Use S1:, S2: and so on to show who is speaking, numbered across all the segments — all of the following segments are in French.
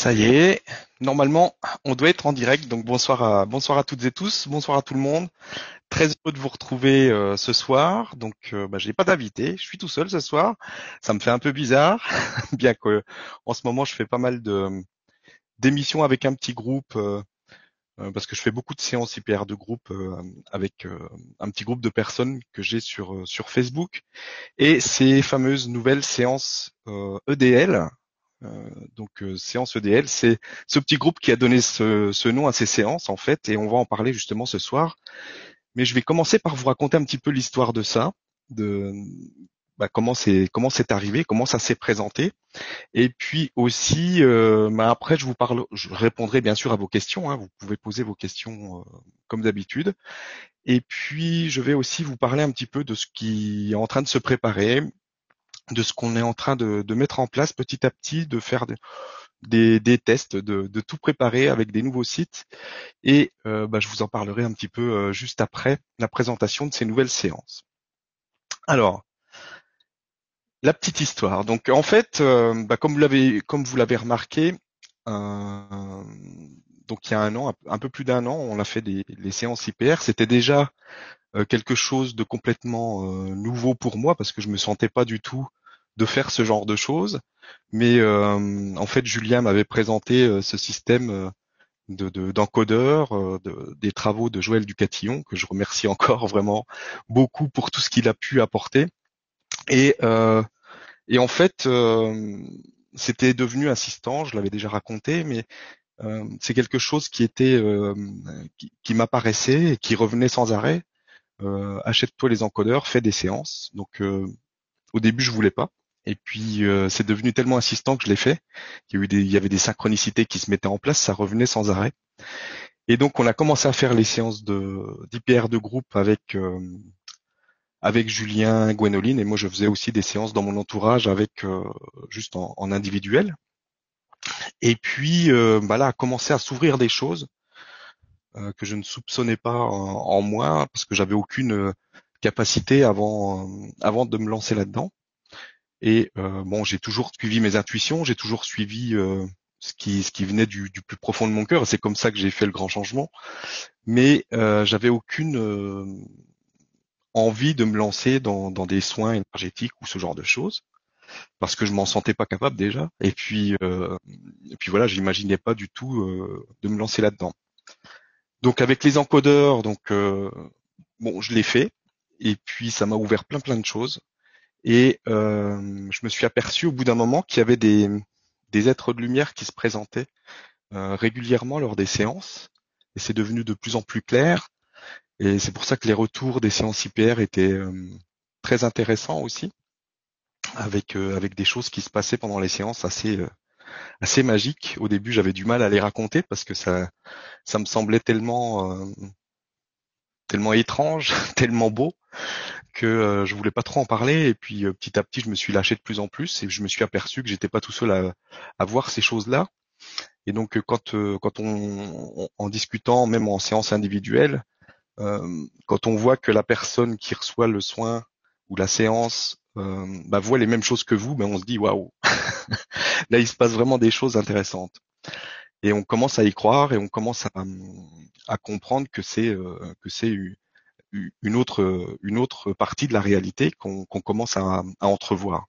S1: Ça y est, normalement, on doit être en direct. Donc bonsoir à bonsoir à toutes et tous, bonsoir à tout le monde. Très heureux de vous retrouver euh, ce soir. Donc, euh, bah, j'ai pas d'invité, je suis tout seul ce soir. Ça me fait un peu bizarre, bien que en ce moment je fais pas mal de d'émissions avec un petit groupe euh, euh, parce que je fais beaucoup de séances IPR de groupe avec un petit groupe de personnes que j'ai sur sur Facebook et ces fameuses nouvelles séances EDL euh, donc euh, séance EDL, c'est ce petit groupe qui a donné ce, nom à ces séances en fait, et on va en parler justement ce soir. Mais je vais commencer par vous raconter un petit peu l'histoire de ça, de bah, comment c'est comment c'est arrivé, comment ça s'est présenté, et puis aussi euh, bah, après je vous parle, je répondrai bien sûr à vos questions. Hein, vous pouvez poser vos questions comme d'habitude, et puis je vais aussi vous parler un petit peu de ce qui est en train de se préparer, de ce qu'on est en train de, mettre en place petit à petit, de faire des, tests, de, tout préparer avec des nouveaux sites. Et euh, bah, je vous en parlerai un petit peu euh, juste après la présentation de ces nouvelles séances. Alors, la petite histoire. Donc en fait, euh, bah, comme vous l'avez comme vous l'avez remarqué, donc il y a un an, un peu plus d'un an, on a fait des les séances IPR. C'était déjà quelque chose de complètement nouveau pour moi parce que je me sentais pas du tout de faire ce genre de choses. Mais euh, en fait, Julien m'avait présenté euh, ce système euh, de d'encodeur, des travaux de Joël Ducatillon, que je remercie encore vraiment beaucoup pour tout ce qu'il a pu apporter. Et, et en fait, c'était devenu assistant, je l'avais déjà raconté, mais c'est quelque chose qui était qui, qui m'apparaissait et qui revenait sans arrêt. Achète-toi les encodeurs, fais des séances. Donc au début, je voulais pas. Et puis euh, c'est devenu tellement insistant que je l'ai fait. Il y, avait des synchronicités qui se mettaient en place, ça revenait sans arrêt. Et donc on a commencé à faire les séances de d'IPR de groupe avec euh, avec Julien Gwenoline et moi je faisais aussi des séances dans mon entourage avec euh, juste en, individuel. Et puis bah là a commencé à s'ouvrir des choses que je ne soupçonnais pas en moi parce que j'avais aucune capacité avant avant de me lancer là-dedans. Et euh, bon, j'ai toujours suivi mes intuitions, j'ai toujours suivi euh, ce qui ce qui venait du, du plus profond de mon cœur. C'est comme ça que j'ai fait le grand changement. Mais euh, j'avais aucune euh, envie de me lancer dans, dans des soins énergétiques ou ce genre de choses parce que je m'en sentais pas capable déjà. Et puis et puis voilà, j'imaginais pas du tout de me lancer là-dedans. Donc avec les encodeurs, donc bon, je l'ai fait. Et puis ça m'a ouvert plein plein de choses. Et euh, je me suis aperçu au bout d'un moment qu'il y avait des, des, êtres de lumière qui se présentaient euh, régulièrement lors des séances. Et c'est devenu de plus en plus clair. Et c'est pour ça que les retours des séances IPR étaient euh, très intéressants aussi, avec, avec des choses qui se passaient pendant les séances assez, assez magiques. Au début, j'avais du mal à les raconter parce que ça, ça me semblait tellement, tellement étrange, tellement beau que euh, je voulais pas trop en parler. Et puis euh, petit à petit je me suis lâché de plus en plus et je me suis aperçu que j'étais pas tout seul à, à voir ces choses-là. Et donc euh, quand quand on, en discutant même en séance individuelle quand on voit que la personne qui reçoit le soin ou la séance bah, voit les mêmes choses que vous ben, on se dit waouh là il se passe vraiment des choses intéressantes. Et on commence à y croire et on commence à, à comprendre que c'est que c'est une autre, une autre partie de la réalité qu'on commence à, entrevoir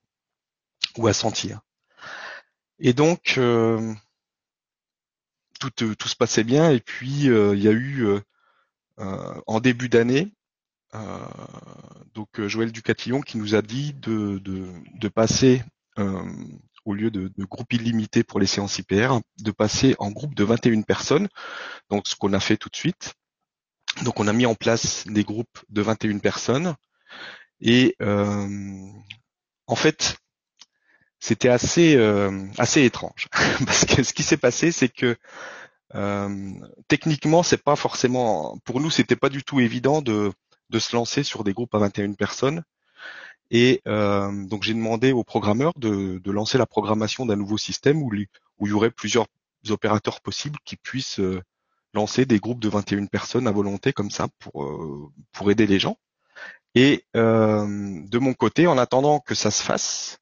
S1: ou à sentir. Et donc, euh, tout, tout, se passait bien. Et puis, euh, il y a eu, euh, en début d'année, donc Joël Ducatillon qui nous a dit de, de, de passer, au lieu de, de, groupe illimité pour les séances IPR, de passer en groupe de 21 personnes. Donc, ce qu'on a fait tout de suite. Donc on a mis en place des groupes de 21 personnes. Et euh, en fait c'était assez euh, assez étrange. Parce que ce qui s'est passé c'est que euh, techniquement c'est pas forcément pour nous c'était pas du tout évident de de se lancer sur des groupes à 21 personnes. Et donc j'ai demandé au programmeur de, de lancer la programmation d'un nouveau système où, où il y aurait plusieurs opérateurs possibles qui puissent lancer des groupes de 21 personnes à volonté comme ça pour euh, pour aider les gens. Et euh, de mon côté, en attendant que ça se fasse,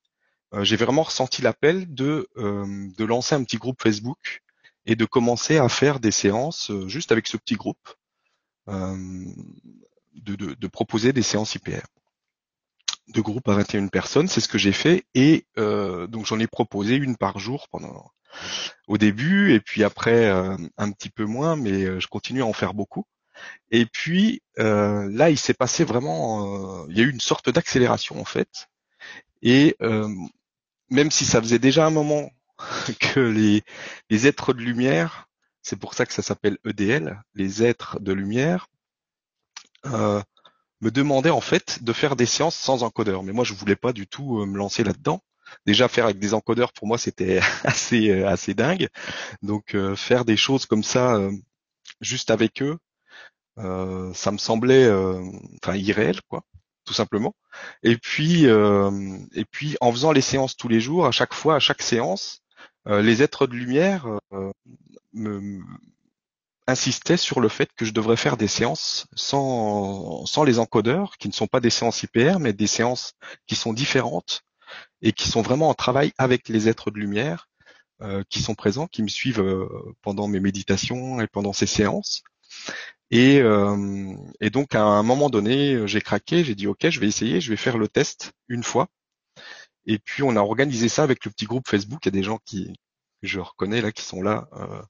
S1: j'ai vraiment ressenti l'appel de, de lancer un petit groupe Facebook et de commencer à faire des séances juste avec ce petit groupe, de, de, de, proposer des séances IPR de groupe à 21 personnes, c'est ce que j'ai fait et donc j'en ai proposé une par jour pendant au début et puis après euh, un petit peu moins, mais euh, je continue à en faire beaucoup. Et puis euh, là, il s'est passé vraiment, il y a eu une sorte d'accélération en fait. Et même si ça faisait déjà un moment que les, êtres de lumière, c'est pour ça que ça s'appelle EDL, les êtres de lumière, me demandaient en fait de faire des séances sans encodeur. Mais moi, je voulais pas du tout me lancer là-dedans déjà faire avec des encodeurs pour moi c'était assez euh, assez dingue. Donc euh, faire des choses comme ça euh, juste avec eux, ça me semblait enfin irréel quoi, tout simplement. Et puis et puis en faisant les séances tous les jours, à chaque fois, à chaque séance, les êtres de lumière me insistaient sur le fait que je devrais faire des séances sans, sans les encodeurs, qui ne sont pas des séances IPR, mais des séances qui sont différentes, et qui sont vraiment en travail avec les êtres de lumière euh, qui sont présents, qui me suivent euh, pendant mes méditations et pendant ces séances. Et, euh, et donc à un moment donné, j'ai craqué, j'ai dit ok, je vais essayer, je vais faire le test une fois. Et puis on a organisé ça avec le petit groupe Facebook. Il y a des gens qui je reconnais là qui sont là euh,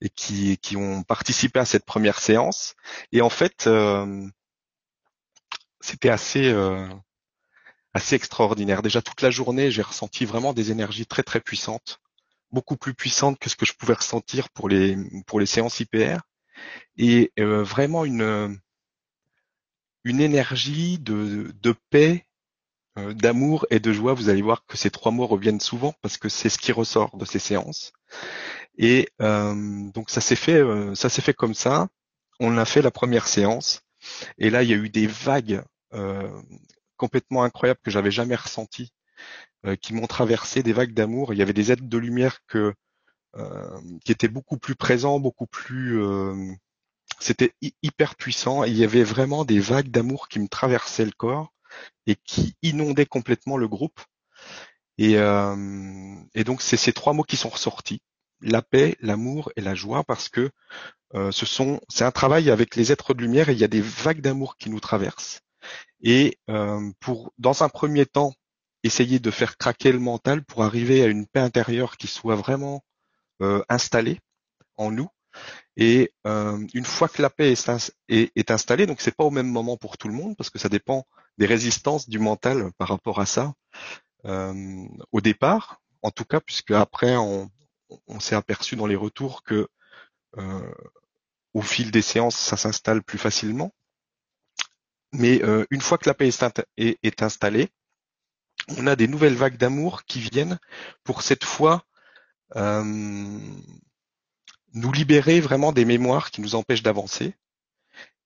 S1: et qui, qui ont participé à cette première séance. Et en fait, euh, c'était assez assez extraordinaire. Déjà toute la journée, j'ai ressenti vraiment des énergies très très puissantes, beaucoup plus puissantes que ce que je pouvais ressentir pour les pour les séances IPR, et euh, vraiment une une énergie de, de paix, euh, d'amour et de joie. Vous allez voir que ces trois mots reviennent souvent parce que c'est ce qui ressort de ces séances. Et euh, donc ça s'est fait, ça s'est fait comme ça. On a fait la première séance et là il y a eu des vagues complètement incroyable que j'avais jamais ressenti, euh, qui m'ont traversé des vagues d'amour. Il y avait des êtres de lumière euh, qui étaient beaucoup plus présents, beaucoup plus euh, c'était hyper puissant. il y avait vraiment des vagues d'amour qui me traversaient le corps et qui inondaient complètement le groupe. Et, et donc c'est ces trois mots qui sont ressortis la paix, l'amour et la joie parce que ce sont c'est un travail avec les êtres de lumière et il y a des vagues d'amour qui nous traversent et euh, pour, dans un premier temps, essayer de faire craquer le mental pour arriver à une paix intérieure qui soit vraiment euh, installée en nous. Et euh, une fois que la paix est, est, installée, donc c'est pas au même moment pour tout le monde parce que ça dépend des résistances du mental par rapport à ça au départ, en tout cas, puisque après on, on s'est aperçu dans les retours que au fil des séances ça s'installe plus facilement. Mais euh, une fois que la paix est, installée, on a des nouvelles vagues d'amour qui viennent pour cette fois euh, nous libérer vraiment des mémoires qui nous empêchent d'avancer.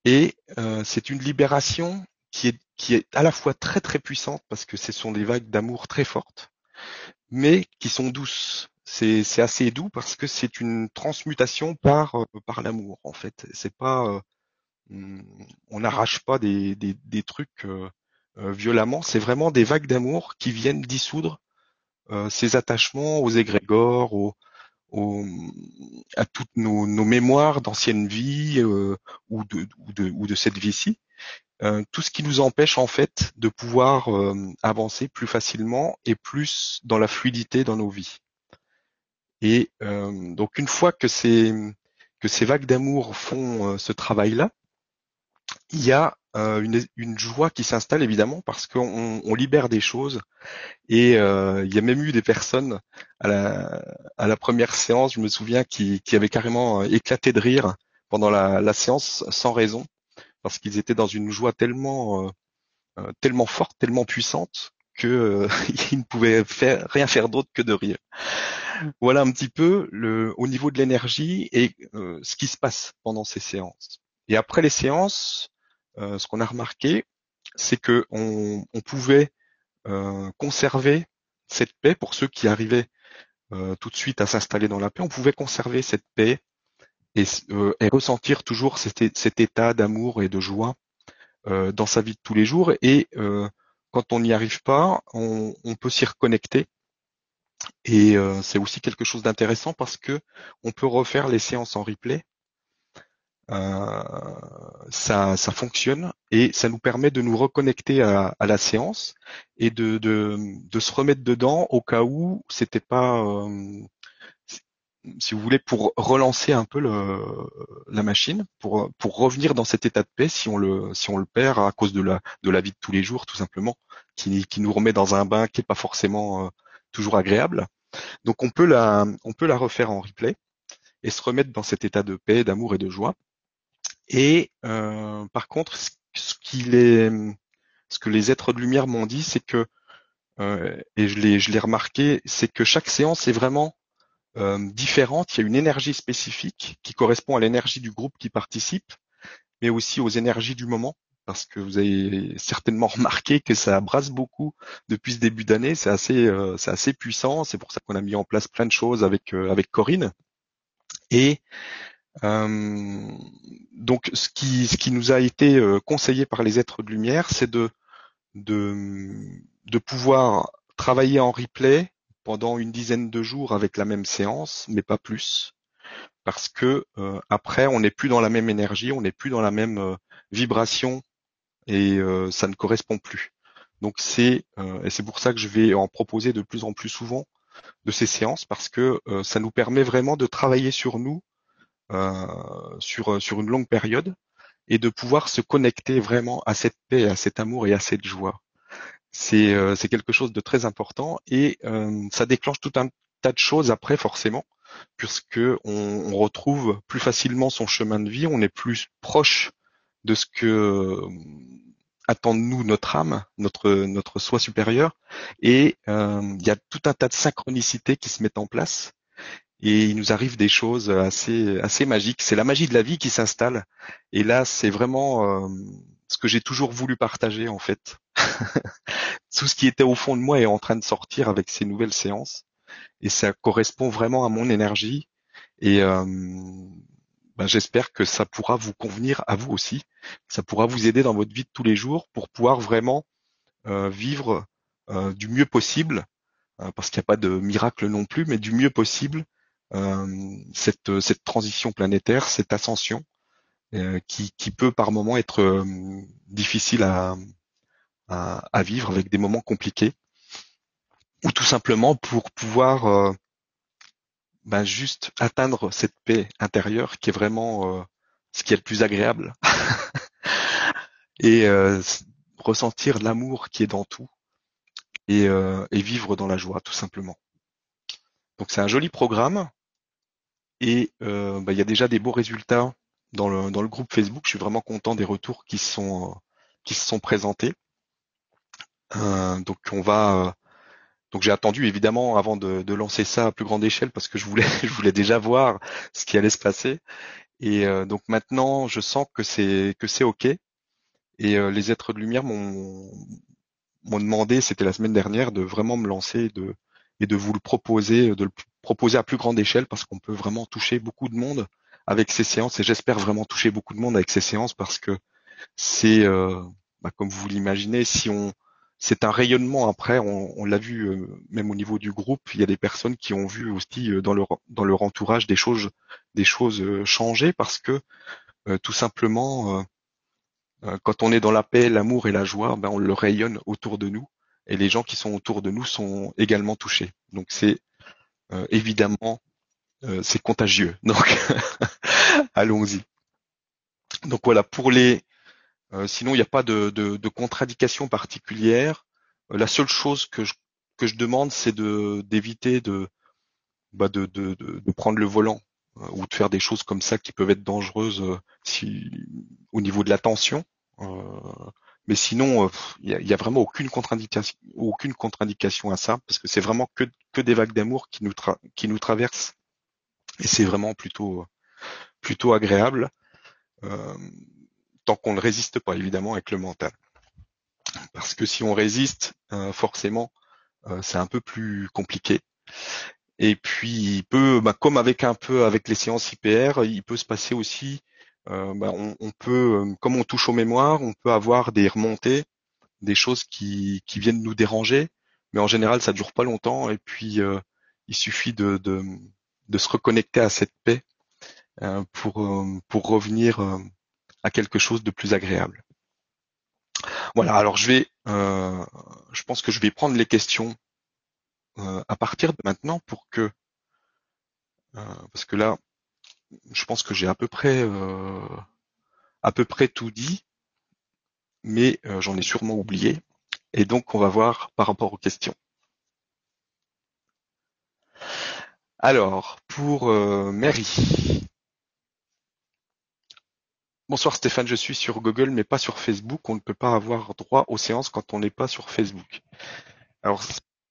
S1: Et euh, c'est une libération qui est, qui est à la fois très très puissante parce que ce sont des vagues d'amour très fortes, mais qui sont douces. C'est assez doux parce que c'est une transmutation par par l'amour en fait. C'est pas on n'arrache pas des, trucs euh, euh, violemment, c'est vraiment des vagues d'amour qui viennent dissoudre euh, ces attachements aux égrégores, à toutes nos, mémoires d'anciennes vies ou, de, cette vie-ci. tout ce qui nous empêche en fait de pouvoir avancer plus facilement et plus dans la fluidité dans nos vies. Et donc une fois que ces, que ces vagues d'amour font ce travail-là, il y a euh, une, joie qui s'installe évidemment parce qu'on libère des choses et euh, il y a même eu des personnes à la, première séance, je me souviens, qui, qui avaient carrément euh, éclaté de rire pendant la, séance sans raison parce qu'ils étaient dans une joie tellement tellement forte, tellement puissante que ils ne pouvaient faire, rien faire d'autre que de rire. Voilà un petit peu le, au niveau de l'énergie et ce qui se passe pendant ces séances. Et après les séances, euh, ce qu'on a remarqué, c'est que on, pouvait euh, conserver cette paix pour ceux qui arrivaient euh, tout de suite à s'installer dans la paix. On pouvait conserver cette paix et, ressentir toujours cet, état d'amour et de joie dans sa vie de tous les jours. Et quand on n'y arrive pas, on, peut s'y reconnecter Et c'est aussi quelque chose d'intéressant parce que on peut refaire les séances en replay. Ça, ça fonctionne et ça nous permet de nous reconnecter à, la séance et de, de, de, se remettre dedans au cas où c'était pas si vous voulez, pour relancer un peu le, la machine, pour, pour revenir dans cet état de paix si on le, si on le perd à cause de la, de la vie de tous les jours, tout simplement, qui, qui nous remet dans un bain qui est pas forcément euh, toujours agréable. Donc on peut la, on peut la refaire en replay et se remettre dans cet état de paix, d'amour et de joie. Et euh, par contre, ce, qu'il est, ce que les êtres de lumière m'ont dit, c'est que euh, et je l'ai, remarqué, c'est que chaque séance est vraiment euh, différentes. Il y a une énergie spécifique qui correspond à l'énergie du groupe qui participe, mais aussi aux énergies du moment, parce que vous avez certainement remarqué que ça brasse beaucoup depuis ce début d'année. C'est assez, euh, c'est assez puissant. C'est pour ça qu'on a mis en place plein de choses avec euh, avec Corinne. Et donc, ce qui, ce qui nous a été conseillé par les êtres de lumière, c'est de, de, de pouvoir travailler en replay pendant une dizaine de jours avec la même séance, mais pas plus, parce que euh, après on n'est plus dans la même énergie, on n'est plus dans la même euh, vibration et euh, ça ne correspond plus. Donc c'est et c'est pour ça que je vais en proposer de plus en plus souvent de ces séances parce que ça nous permet vraiment de travailler sur nous sur sur une longue période et de pouvoir se connecter vraiment à cette paix, à cet amour et à cette joie. Euh, c'est quelque chose de très important et euh, ça déclenche tout un tas de choses après forcément puisque on, retrouve plus facilement son chemin de vie, on est plus proche de ce que euh, attend nous notre âme, notre notre soi supérieur, et il y a tout un tas de synchronicités qui se mettent en place, et il nous arrive des choses assez assez magiques. C'est la magie de la vie qui s'installe, et là c'est vraiment ce que j'ai toujours voulu partager en fait. Tout ce qui était au fond de moi est en train de sortir avec ces nouvelles séances et ça correspond vraiment à mon énergie et euh, ben, j'espère que ça pourra vous convenir à vous aussi. Ça pourra vous aider dans votre vie de tous les jours pour pouvoir vraiment euh, vivre euh, du mieux possible, parce qu'il n'y a pas de miracle non plus, mais du mieux possible cette, cette transition planétaire, cette ascension euh, qui, qui, peut par moments être euh, difficile à, à, à, vivre avec des moments compliqués, ou tout simplement pour pouvoir euh, ben juste atteindre cette paix intérieure qui est vraiment ce qui est le plus agréable et ressentir l'amour qui est dans tout et, et, vivre dans la joie tout simplement. Donc c'est un joli programme et ben, il y a déjà des beaux résultats dans le, dans le groupe Facebook. Je suis vraiment content des retours qui sont qui se sont présentés. Euh, donc on va euh, donc j'ai attendu évidemment avant de, de, lancer ça à plus grande échelle parce que je voulais je voulais déjà voir ce qui allait se passer. Et euh, donc maintenant je sens que c'est que c'est ok. Et les êtres de lumière m'ont m'ont demandé, c'était la semaine dernière, de vraiment me lancer de, et de vous le proposer, de le proposer à plus grande échelle parce qu'on peut vraiment toucher beaucoup de monde avec ces séances et j'espère vraiment toucher beaucoup de monde avec ces séances parce que c'est, euh, bah, comme vous l'imaginez, si on, c'est un rayonnement après. On, l'a vu euh, même au niveau du groupe, il y a des personnes qui ont vu aussi euh, dans leur dans leur entourage des choses des choses changer parce que tout simplement quand on est dans la paix, l'amour et la joie, ben on le rayonne autour de nous et les gens qui sont autour de nous sont également touchés. Donc c'est évidemment euh, c'est contagieux. Donc, allons-y. Donc voilà, pour les, euh, sinon il n'y a pas de, de, contre-indication particulière. Euh, la seule chose que je, que je demande, c'est d'éviter de, bah de, de, prendre le volant ou de faire des choses comme ça qui peuvent être dangereuses si, au niveau de la tension. Mais sinon, il n'y a, vraiment aucune contre-indication, à ça, parce que c'est vraiment que, des vagues d'amour qui nous, traversent et c'est vraiment plutôt plutôt agréable euh, tant qu'on ne résiste pas évidemment avec le mental. Parce que si on résiste, euh, forcément, euh, c'est un peu plus compliqué. Et puis il peut, bah, comme avec un peu avec les séances IPR, il peut se passer aussi, bah, on, on, peut, comme on touche aux mémoires, on peut avoir des remontées, des choses qui, qui viennent nous déranger, mais en général ça dure pas longtemps et puis il suffit de, de, de se reconnecter à cette paix euh, pour, euh, pour revenir euh, à quelque chose de plus agréable. Voilà, alors je vais, je pense que je vais prendre les questions à partir de maintenant pour que, parce que là, je pense que j'ai à peu près, près tout dit, mais j'en ai sûrement oublié, et donc on va voir par rapport aux questions. Alors, pour Mary, Bonsoir Stéphane, je suis sur Google mais pas sur Facebook. On ne peut pas avoir droit aux séances quand on n'est pas sur Facebook. Alors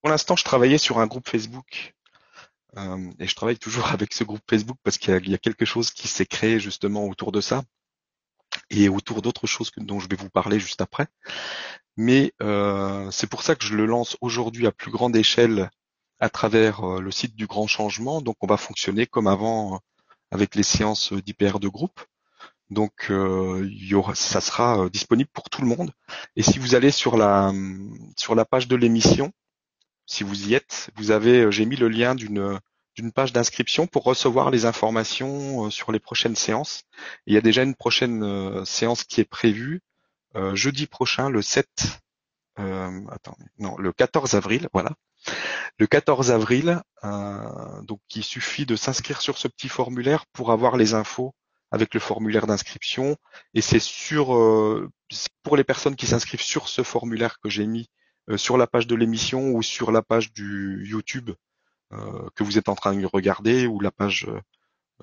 S1: pour l'instant, je travaillais sur un groupe Facebook euh, et je travaille toujours avec ce groupe Facebook parce qu'il y, a quelque chose qui s'est créé justement autour de ça et autour d'autres choses dont je vais vous parler juste après. Mais euh, c'est pour ça que je le lance aujourd'hui à plus grande échelle à travers euh, le site du Grand Changement. Donc on va fonctionner comme avant avec les séances d'IPR de groupe. Donc euh, ça sera euh, disponible pour tout le monde. Et si vous allez sur la sur la page de l'émission, si vous y êtes, vous avez euh, j'ai mis le lien d'une d'une page d'inscription pour recevoir les informations sur les prochaines séances. il y a déjà une prochaine séance qui est prévue jeudi prochain, le 7 euh, attendez, non, le 14 avril, voilà. Le 14 avril, donc il suffit de s'inscrire sur ce petit formulaire pour avoir les infos avec le formulaire d'inscription. Et c'est sur euh, pour les personnes qui s'inscrivent sur ce formulaire que j'ai mis euh, sur la page de l'émission ou sur la page du YouTube euh, que vous êtes en train de regarder ou la page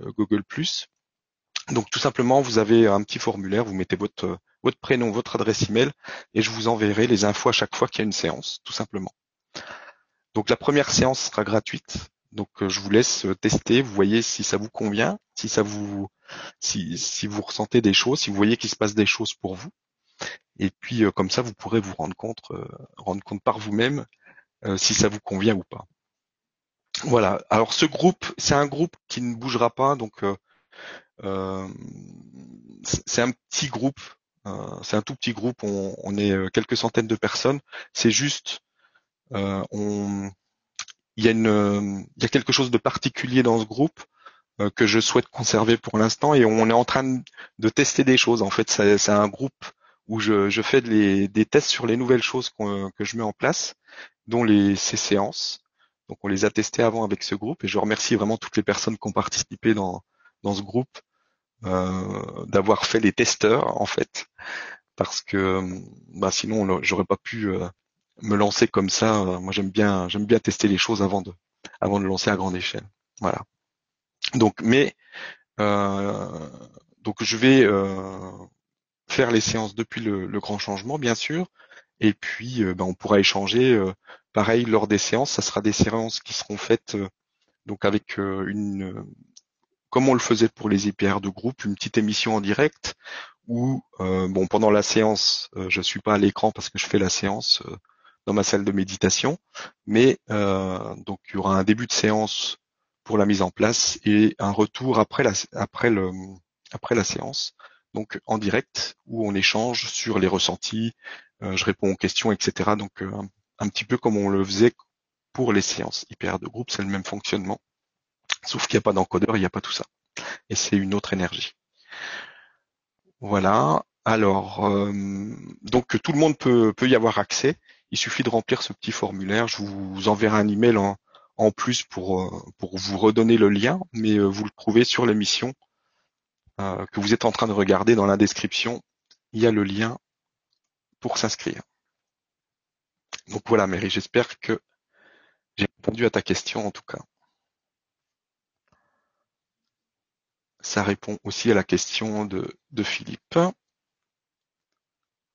S1: Google Donc tout simplement, vous avez un petit formulaire, vous mettez votre votre prénom, votre adresse email, et je vous enverrai les infos à chaque fois qu'il y a une séance, tout simplement. Donc la première séance sera gratuite. Donc je vous laisse tester, vous voyez si ça vous convient, si ça vous si, vous ressentez des choses, si vous voyez qu'il se passe des choses pour vous. Et puis euh, comme ça, vous pourrez vous rendre compte, euh, rendre compte par vous-même euh, si ça vous convient ou pas. Voilà. Alors ce groupe, c'est un groupe qui ne bougera pas, donc c'est un petit groupe, c'est un tout petit groupe. On, est quelques centaines de personnes. C'est juste, on, il y a une, il y a quelque chose de particulier dans ce groupe euh, que je souhaite conserver pour l'instant et on est en train de tester des choses. En fait, c'est un groupe où je, fais des tests sur les nouvelles choses que je mets en place, dont les, ces séances. Donc on les a testés avant avec ce groupe et je remercie vraiment toutes les personnes qui ont participé dans, dans ce groupe euh, d'avoir fait les testeurs en fait, parce que bah, sinon j'aurais pas pu euh, me lancer comme ça. Moi j'aime bien j'aime bien tester les choses avant de avant de lancer à grande échelle. Voilà. Donc, mais euh, donc je vais euh, faire les séances depuis le, grand changement, bien sûr, et puis euh, ben, on pourra échanger. pareil lors des séances, ça sera des séances qui seront faites donc avec une comme on le faisait pour les IPR de groupe, une petite émission en direct où bon pendant la séance, je suis pas à l'écran parce que je fais la séance dans ma salle de méditation, mais donc il y aura un début de séance pour la mise en place et un retour après la, après le, après la séance, donc en direct où on échange sur les ressentis, euh, je réponds aux questions, etc. Donc euh, un, petit peu comme on le faisait pour les séances IPR de groupe, c'est le même fonctionnement, sauf qu'il n'y a pas d'encodeur, il n'y a pas tout ça, et c'est une autre énergie. Voilà. Alors, euh, donc tout le monde peut, y avoir accès. Il suffit de remplir ce petit formulaire. Je vous enverrai un email en, en plus pour, euh, pour vous redonner le lien, mais vous le trouvez sur l'émission euh, que vous êtes en train de regarder dans la description. Il y a le lien pour s'inscrire. Donc voilà, Mary, j'espère que j'ai répondu à ta question en tout cas. Ça répond aussi à la question de, de Philippe.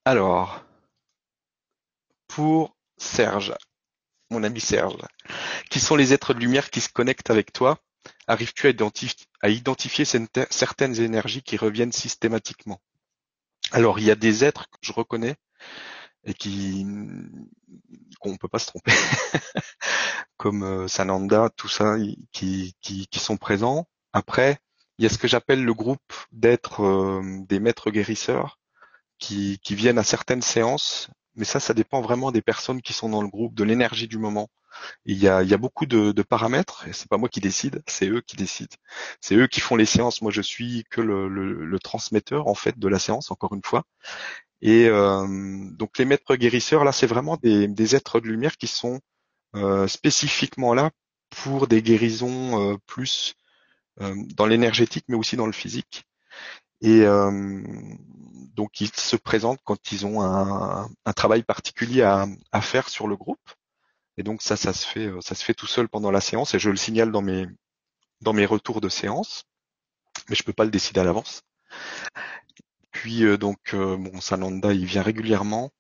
S1: Alors, pour Serge, mon ami Serge. Qui sont les êtres de lumière qui se connectent avec toi Arrives-tu à, identifier certaines énergies qui reviennent systématiquement Alors, il y a des êtres que je reconnais et qui qu'on peut pas se tromper, comme euh, Sananda, tout ça, qui, sont présents. Après, il y a ce que j'appelle le groupe d'êtres euh, des maîtres guérisseurs qui, qui viennent à certaines séances mais ça, ça dépend vraiment des personnes qui sont dans le groupe, de l'énergie du moment. Il y a, il y a beaucoup de, de paramètres, et c'est pas moi qui décide, c'est eux qui décident. C'est eux qui font les séances. Moi, je suis que le, le, le transmetteur en fait de la séance, encore une fois. Et euh, donc les maîtres guérisseurs, là, c'est vraiment des, des, êtres de lumière qui sont euh, spécifiquement là pour des guérisons euh, plus euh, dans l'énergétique, mais aussi dans le physique. Et euh, donc ils se présentent quand ils ont un, un travail particulier à, à, faire sur le groupe. Et donc ça, ça se fait, euh, ça se fait tout seul pendant la séance et je le signale dans mes dans mes retours de séance, mais je peux pas le décider à l'avance. Puis euh, donc euh, bon, Sananda, il vient régulièrement,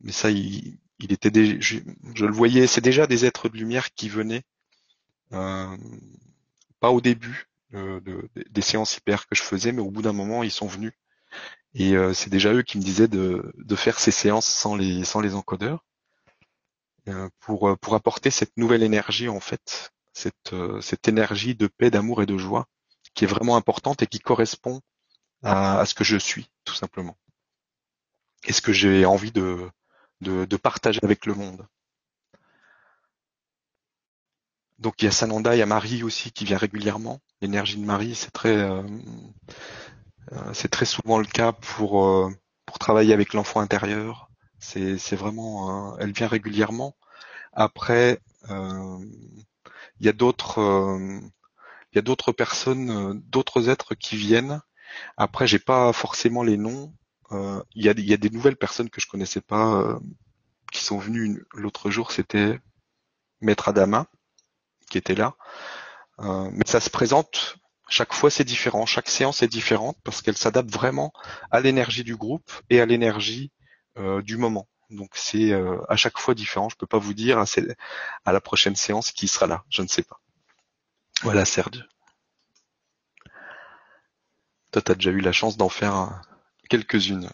S1: mais ça, il, il était déjà, je, je, le voyais, c'est déjà des êtres de lumière qui venaient, euh, pas au début de, de, des séances hyper que je faisais, mais au bout d'un moment, ils sont venus. Et euh, c'est déjà eux qui me disaient de, faire ces séances sans les sans les encodeurs. Euh, pour, euh, pour apporter cette nouvelle énergie en fait, cette, cette énergie de paix, d'amour et de joie qui est vraiment importante et qui correspond à, ce que je suis tout simplement et ce que j'ai envie de, de, partager avec le monde. Donc il y a Sananda, il y a Marie aussi qui vient régulièrement. L'énergie de Marie, c'est très, euh, c'est très souvent le cas pour, euh, pour travailler avec l'enfant intérieur, c'est vraiment, euh, elle vient régulièrement. Après, euh, il y a d'autres, euh, il y a d'autres personnes, d'autres êtres qui viennent. Après, j'ai pas forcément les noms. Il y a, il y a des nouvelles personnes que je connaissais pas qui sont venues l'autre jour. C'était Maître Adama qui était là. mais ça se présente chaque fois c'est différent, chaque séance est différente parce qu'elle s'adapte vraiment à l'énergie du groupe et à l'énergie euh, du moment. Donc c'est euh, à chaque fois différent. Je peux pas vous dire à, à, la prochaine séance qui sera là. Je ne sais pas. Voilà Serge. Toi, tu as déjà eu la chance d'en faire quelques-unes.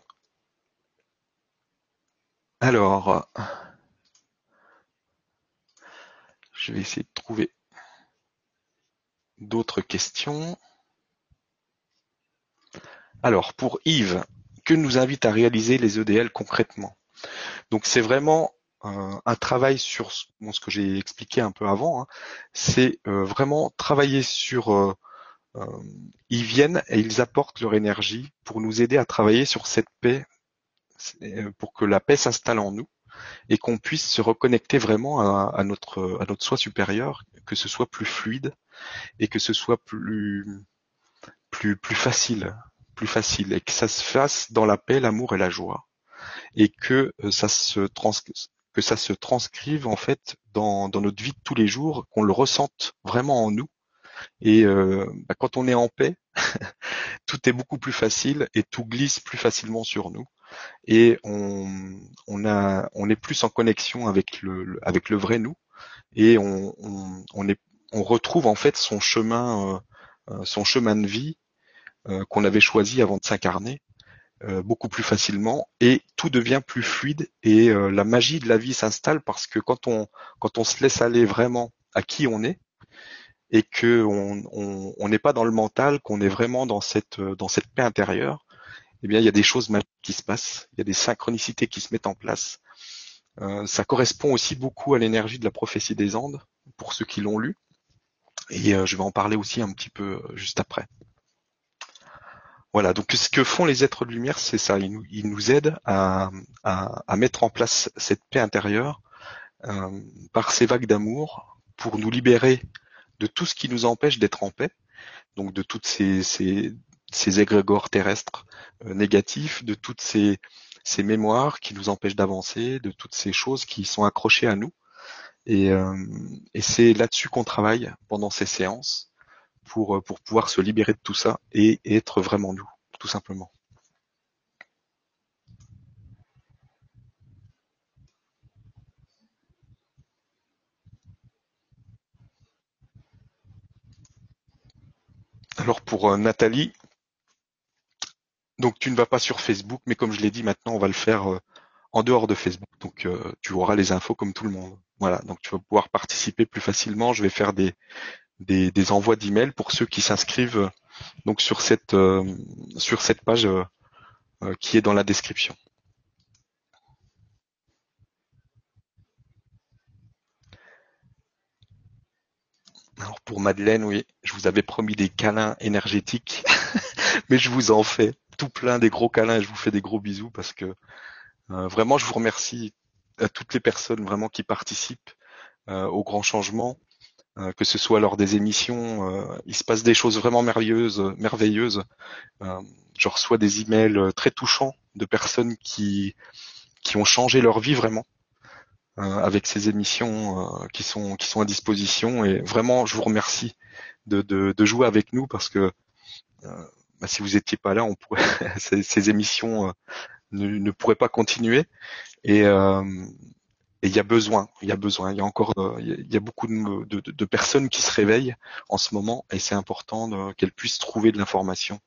S1: Alors, je vais essayer de trouver d'autres questions. Alors, pour Yves, que nous invite à réaliser les EDL concrètement? Donc c'est vraiment euh, un travail sur ce que j'ai expliqué un peu avant. Hein. C'est euh, vraiment travailler sur. Euh, euh, ils viennent et ils apportent leur énergie pour nous aider à travailler sur cette paix, pour que la paix s'installe en nous et qu'on puisse se reconnecter vraiment à, notre à notre soi supérieur, que ce soit plus fluide et que ce soit plus plus plus facile plus facile et que ça se fasse dans la paix, l'amour et la joie et que euh, ça se trans que ça se transcrive en fait dans, dans notre vie de tous les jours, qu'on le ressente vraiment en nous. Et euh, bah, quand on est en paix, tout est beaucoup plus facile et tout glisse plus facilement sur nous. Et on, on, a, on est plus en connexion avec le, avec le vrai nous. Et on, on, on, est, on retrouve en fait son chemin, euh, euh son chemin de vie euh, qu'on avait choisi avant de s'incarner beaucoup plus facilement et tout devient plus fluide et la magie de la vie s'installe parce que quand on quand on se laisse aller vraiment à qui on est et que on n'est pas dans le mental, qu'on est vraiment dans cette dans cette paix intérieure, eh bien il y a des choses qui se passent, il y a des synchronicités qui se mettent en place. Euh, ça correspond aussi beaucoup à l'énergie de la prophétie des Andes pour ceux qui l'ont lu et je vais en parler aussi un petit peu juste après. Voilà, donc ce que font les êtres de lumière, c'est ça, ils nous, ils nous aident à, à, à, mettre en place cette paix intérieure euh, par ces vagues d'amour pour nous libérer de tout ce qui nous empêche d'être en paix, donc de toutes ces, ces, ces égrégores terrestres euh, négatifs, de toutes ces, ces mémoires qui nous empêchent d'avancer, de toutes ces choses qui sont accrochées à nous. Et, euh, et c'est là-dessus qu'on travaille pendant ces séances pour, euh, pour pouvoir se libérer de tout ça et, être vraiment nous, tout simplement. Alors pour euh, Nathalie, donc tu ne vas pas sur Facebook, mais comme je l'ai dit, maintenant on va le faire euh, en dehors de Facebook. Donc euh, tu auras les infos comme tout le monde. Voilà, donc tu vas pouvoir participer plus facilement. Je vais faire des, des, des envois d'emails pour ceux qui s'inscrivent donc sur cette euh, sur cette page qui est dans la description. Alors pour Madeleine, oui, je vous avais promis des câlins énergétiques, mais je vous en fais tout plein des gros câlins et je vous fais des gros bisous parce que euh, vraiment je vous remercie à toutes les personnes vraiment qui participent euh, au grand changement, euh, que ce soit lors des émissions, il se passe des choses vraiment merveilleuses, merveilleuses. je reçois des emails très touchants de personnes qui qui ont changé leur vie vraiment avec ces émissions qui sont qui sont à disposition et vraiment je vous remercie de, de, de jouer avec nous parce que bah, si vous étiez pas là, on pourrait ces, ces, émissions ne, ne, pourraient pas continuer et et il y a besoin, il y a besoin, il y a encore, il y a beaucoup de, de, de personnes qui se réveillent en ce moment et c'est important qu'elles puissent trouver de l'information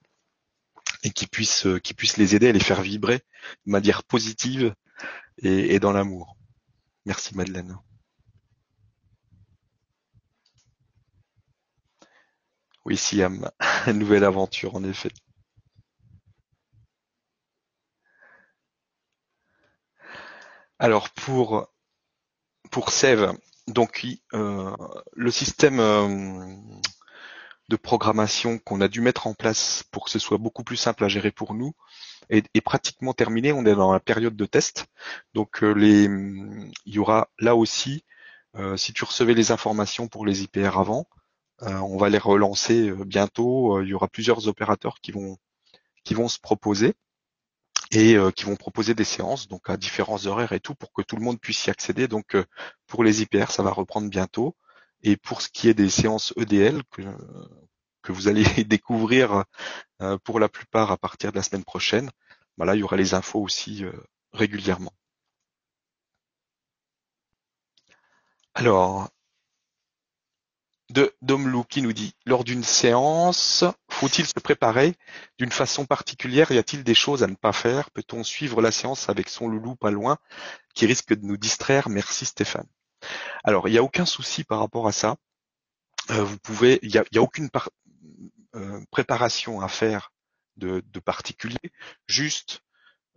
S1: et qui puissent, qui puissent les aider à les faire vibrer de manière positive et, et dans l'amour. Merci Madeleine. Oui, Siam, nouvelle aventure en effet. Alors pour pour Sève, donc euh, le système euh, de programmation qu'on a dû mettre en place pour que ce soit beaucoup plus simple à gérer pour nous est, pratiquement terminé. On est dans la période de test. Donc euh, il y aura là aussi, si tu recevais les informations pour les IPR avant, on va les relancer bientôt. Il y aura plusieurs opérateurs qui vont qui vont se proposer et qui vont proposer des séances donc à différents horaires et tout pour que tout le monde puisse y accéder. Donc pour les IPR, ça va reprendre bientôt. Et pour ce qui est des séances EDL que, que vous allez découvrir euh, pour la plupart à partir de la semaine prochaine, bah là, il y aura les infos aussi euh, régulièrement. Alors, de Domlou qui nous dit lors d'une séance, faut-il se préparer d'une façon particulière? Y a-t-il des choses à ne pas faire? Peut-on suivre la séance avec son loulou pas loin qui risque de nous distraire? Merci Stéphane. Alors, il n'y a aucun souci par rapport à ça. Euh, vous pouvez, il n'y a, aucune euh, préparation à faire de, particulier, juste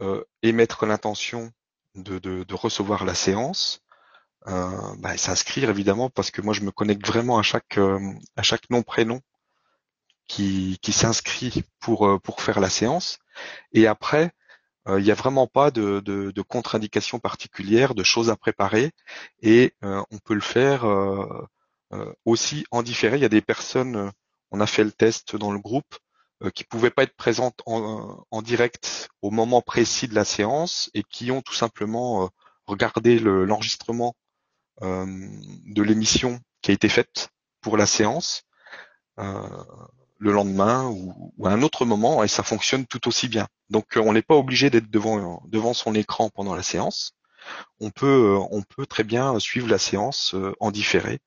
S1: euh, émettre l'intention de, recevoir la séance, bah, s'inscrire évidemment parce que moi je me connecte vraiment à chaque à chaque nom prénom qui, qui s'inscrit pour pour faire la séance et après il n'y a vraiment pas de, de, contre-indication particulière, de choses à préparer, et on peut le faire aussi en différé. Il y a des personnes, on a fait le test dans le groupe, qui pouvaient pas être présentes en, en, direct au moment précis de la séance et qui ont tout simplement regardé l'enregistrement de l'émission qui a été faite pour la séance le lendemain ou, à un autre moment et ça fonctionne tout aussi bien. Donc euh, on n'est pas obligé d'être devant devant son écran pendant la séance. On peut euh, on peut très bien suivre la séance euh, en différé.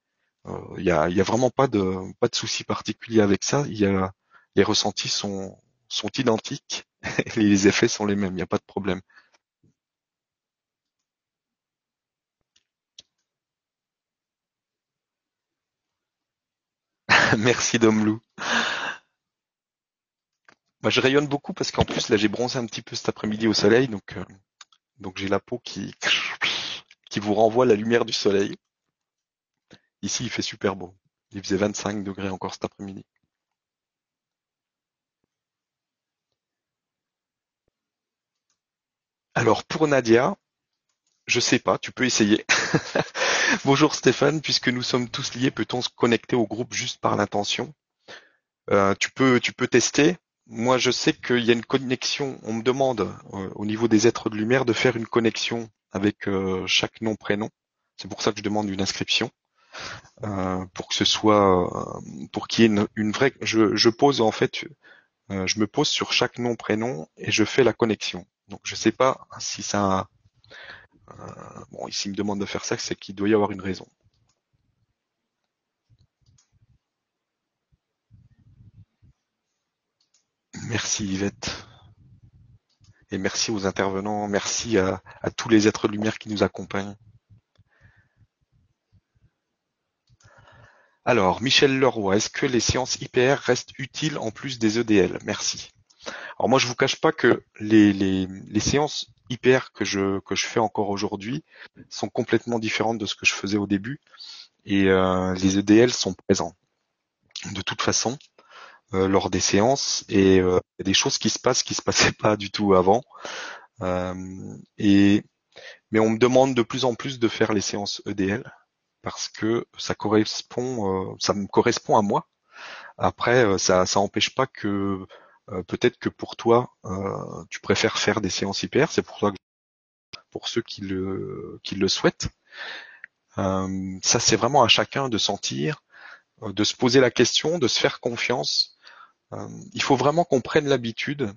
S1: Il y a, y a vraiment pas de pas de souci particulier avec ça. Il y a les ressentis sont sont identiques et les effets sont les mêmes. Il n'y a pas de problème. Merci Domlou. Bah, je rayonne beaucoup parce qu'en plus là j'ai bronzé un petit peu cet après-midi au soleil, donc euh, donc j'ai la peau qui qui vous renvoie la lumière du soleil. Ici il fait super beau. Il faisait 25 degrés encore cet après-midi. Alors pour Nadia, je sais pas, tu peux essayer. Bonjour Stéphane, puisque nous sommes tous liés, peut-on se connecter au groupe juste par l'intention? Euh, Tu peux, tu peux tester. Moi, je sais qu'il y a une connexion. On me demande euh, au niveau des êtres de lumière de faire une connexion avec euh, chaque nom prénom. C'est pour ça que je demande une inscription pour que ce soit pour qu'il y ait une, vraie. Je, pose en fait, je me pose sur chaque nom prénom et je fais la connexion. Donc je sais pas si ça. Bon, ici il me demande de faire ça, c'est qu'il doit y avoir une raison. Merci Yvette. Et merci aux intervenants, merci à, tous les êtres lumière qui nous accompagnent. Alors, Michel Leroy, est-ce que les séances IPR restent utiles en plus des EDL Merci. Alors moi, je vous cache pas que les, les, séances IPR que je, que je fais encore aujourd'hui sont complètement différentes de ce que je faisais au début. et les EDL sont présents de toute façon lors des séances et il y a des choses qui se passent qui se passaient pas du tout avant. et mais on me demande de plus en plus de faire les séances EDL parce que ça correspond, ça me correspond à moi. Après, ça, ça empêche pas que peut-être que pour toi, tu préfères faire des séances IPR. C'est pour toi que pour ceux qui le, qui le souhaitent. Euh, ça, c'est vraiment à chacun de sentir, euh, de se poser la question, de se faire confiance. Euh, il faut vraiment qu'on prenne l'habitude.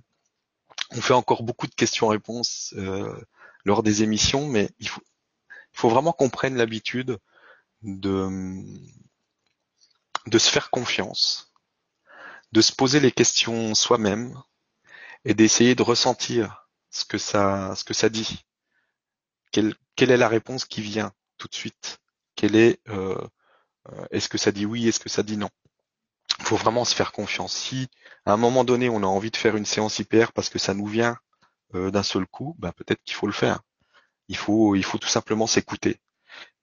S1: On fait encore beaucoup de questions-réponses lors des émissions, mais il faut, il faut vraiment qu'on prenne l'habitude de, de se faire confiance, de se poser les questions soi-même et d'essayer de ressentir ce que ça, ce que ça dit quelle, est la réponse qui vient tout de suite? Quelle est euh, euh, Est-ce que ça dit oui Est-ce que ça dit non? Il faut vraiment se faire confiance. Si à un moment donné on a envie de faire une séance IPR parce que ça nous vient euh, d'un seul coup, bah, peut-être qu'il faut le faire. Il faut, il faut tout simplement s'écouter.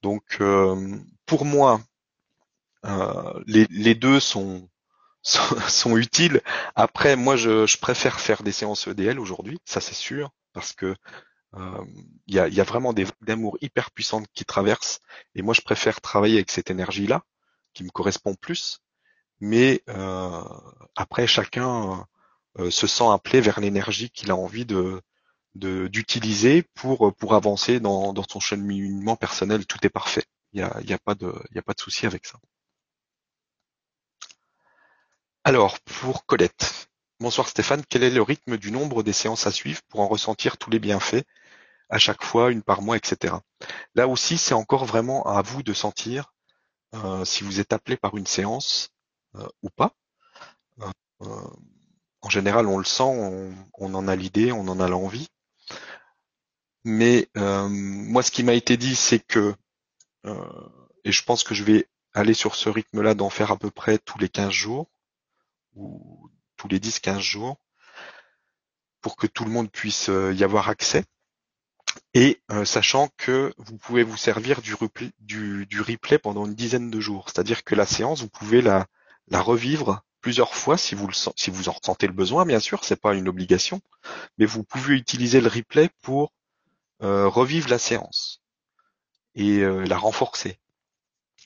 S1: Donc pour moi, les, les, deux sont, sont, utiles. Après, moi, je, je, préfère faire des séances EDL aujourd'hui, ça c'est sûr, parce que euh, il y, a, y, a, vraiment des d'amour hyper puissantes qui traversent. Et moi, je préfère travailler avec cette énergie-là, qui me correspond plus. Mais euh, après, chacun euh, se sent appelé vers l'énergie qu'il a envie de d'utiliser pour pour avancer dans, dans son cheminement personnel. Tout est parfait. Il y a, y a pas de y a pas de souci avec ça. Alors pour Colette. Bonsoir Stéphane, quel est le rythme du nombre des séances à suivre pour en ressentir tous les bienfaits à chaque fois, une par mois, etc. Là aussi, c'est encore vraiment à vous de sentir euh, si vous êtes appelé par une séance euh, ou pas. Euh, en général, on le sent, on, en a l'idée, on en a l'envie. Mais moi, ce qui m'a été dit, c'est que, et je pense que je vais aller sur ce rythme-là d'en faire à peu près tous les 15 jours, ou tous les 10-15 jours, pour que tout le monde puisse y avoir accès et euh, sachant que vous pouvez vous servir du replay, pendant une dizaine de jours. C'est-à-dire que la séance, vous pouvez la, revivre plusieurs fois si vous, en ressentez le besoin, bien sûr, c'est pas une obligation, mais vous pouvez utiliser le replay pour euh, revivre la séance et euh, la renforcer.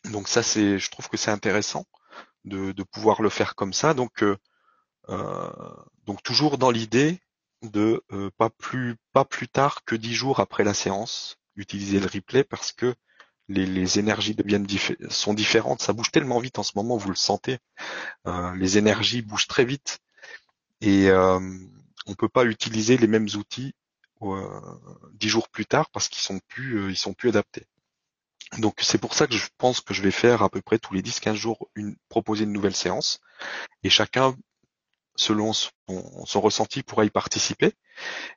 S1: Donc ça, c'est, je trouve que c'est intéressant de, pouvoir le faire comme ça. Donc, donc toujours dans l'idée de euh, pas plus pas plus tard que dix jours après la séance, utiliser le replay parce que les, les énergies deviennent sont différentes. Ça bouge tellement vite en ce moment, vous le sentez. Euh, les énergies bougent très vite et euh, on peut pas utiliser les mêmes outils euh, dix jours plus tard parce qu'ils sont plus ils sont plus adaptés. Donc c'est pour ça que je pense que je vais faire à peu près tous les 10-15 jours une, proposer une nouvelle séance et chacun selon son, ressenti, pourra y participer,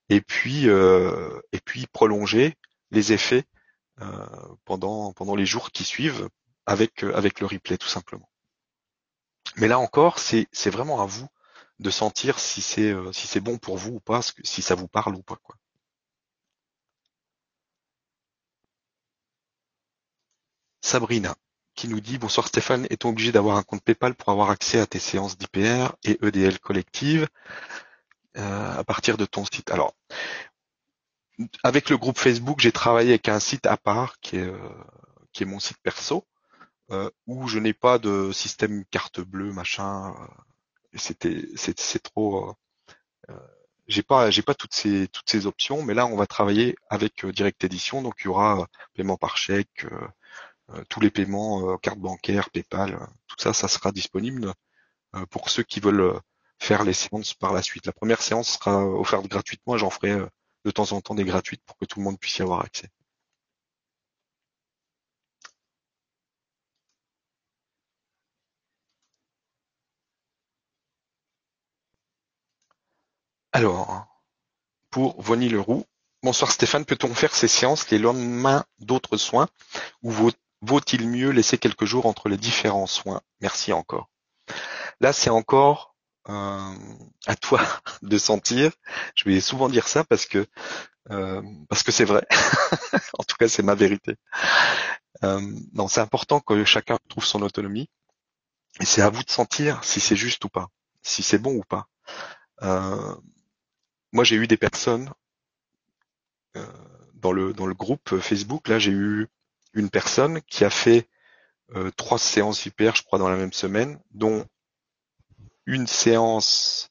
S1: et puis euh, et puis prolonger les effets euh, pendant pendant les jours qui suivent avec euh, avec le replay tout simplement. Mais là encore, c'est c'est vraiment à vous de sentir si c'est si c'est bon pour vous ou pas, si ça vous parle ou pas quoi. Sabrina qui nous dit bonsoir Stéphane, est-on obligé d'avoir un compte PayPal pour avoir accès à tes séances d'IPR et EDL collectives euh, à partir de ton site? Alors, avec le groupe Facebook, j'ai travaillé avec un site à part qui est, euh, qui est mon site perso, euh, où je n'ai pas de système carte bleue, machin. C'était, c'est, trop. j'ai pas, j'ai pas toutes ces toutes ces options, mais là, on va travailler avec Direct Edition, donc il y aura paiement par chèque euh, tous les paiements, euh, carte bancaire, PayPal, euh, tout ça, ça sera disponible pour ceux qui veulent faire les séances par la suite. La première séance sera offerte gratuitement j'en ferai de temps en temps des gratuites pour que tout le monde puisse y avoir accès. Alors, pour Vonny Leroux, bonsoir Stéphane, peut-on faire ces séances les lendemains d'autres soins ou Vaut-il mieux laisser quelques jours entre les différents soins? Merci encore. Là, c'est encore euh, à toi de sentir. Je vais souvent dire ça parce que euh, parce que c'est vrai. en tout cas, c'est ma vérité. Euh, non, c'est important que chacun trouve son autonomie. Et c'est à vous de sentir si c'est juste ou pas, si c'est bon ou pas. Euh, moi, j'ai eu des personnes euh, dans le dans le groupe Facebook. Là, j'ai eu une personne qui a fait euh, trois séances hyper, je crois, dans la même semaine, dont une séance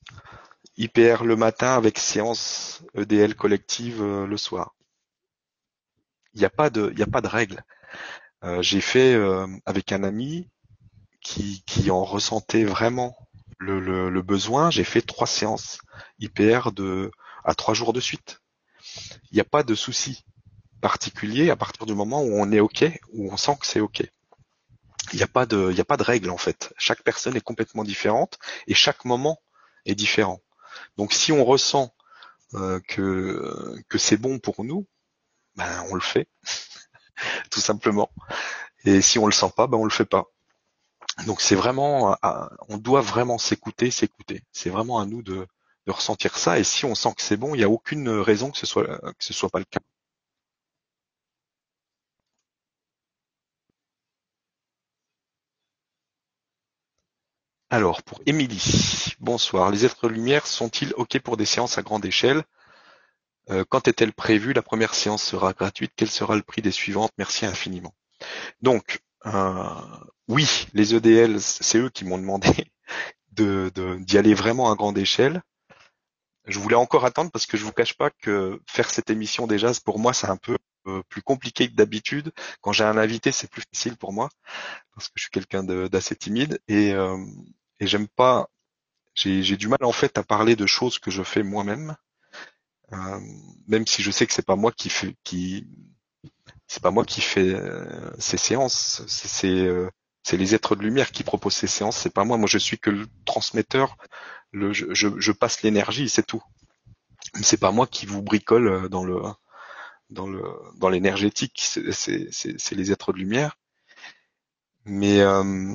S1: IPR le matin avec séance EDL collective euh, le soir. Il n'y a pas de, règle. Euh, j'ai fait avec un ami qui, en ressentait vraiment le, besoin. J'ai fait trois séances IPR à trois jours de suite. Il n'y a pas de souci particulier à partir du moment où on est ok, où on sent que c'est ok. Il n'y a pas de, il règle en fait. Chaque personne est complètement différente et chaque moment est différent. Donc si on ressent euh, que, c'est bon pour nous, ben on le fait, tout simplement. Et si on le sent pas, ben on le fait pas. Donc c'est vraiment, on doit vraiment s'écouter, s'écouter. C'est vraiment à nous de, de ressentir ça. Et si on sent que c'est bon, il n'y a aucune raison que ce soit que ce soit pas le cas. Alors, pour Émilie, bonsoir. Les êtres de lumière sont-ils OK pour des séances à grande échelle? Euh, Quand est-elle prévue? La première séance sera gratuite. Quel sera le prix des suivantes? Merci infiniment. Donc, euh, oui, les EDL, c'est eux qui m'ont demandé de, d'y aller vraiment à grande échelle. Je voulais encore attendre parce que je vous cache pas que faire cette émission déjà, pour moi, c'est un peu plus compliqué que d'habitude. Quand j'ai un invité, c'est plus facile pour moi parce que je suis quelqu'un d'assez timide et, et j'aime pas. J'ai du mal en fait à parler de choses que je fais moi-même, euh, même si je sais que c'est pas moi qui fait qui c'est pas moi qui fais euh, ces séances, c'est euh, c'est les êtres de lumière qui proposent ces séances, c'est pas moi. Moi, je suis que le transmetteur. Le, je, je, passe l'énergie, c'est tout. C'est pas moi qui vous bricole dans le dans le dans l'énergétique. C'est les êtres de lumière. Mais euh,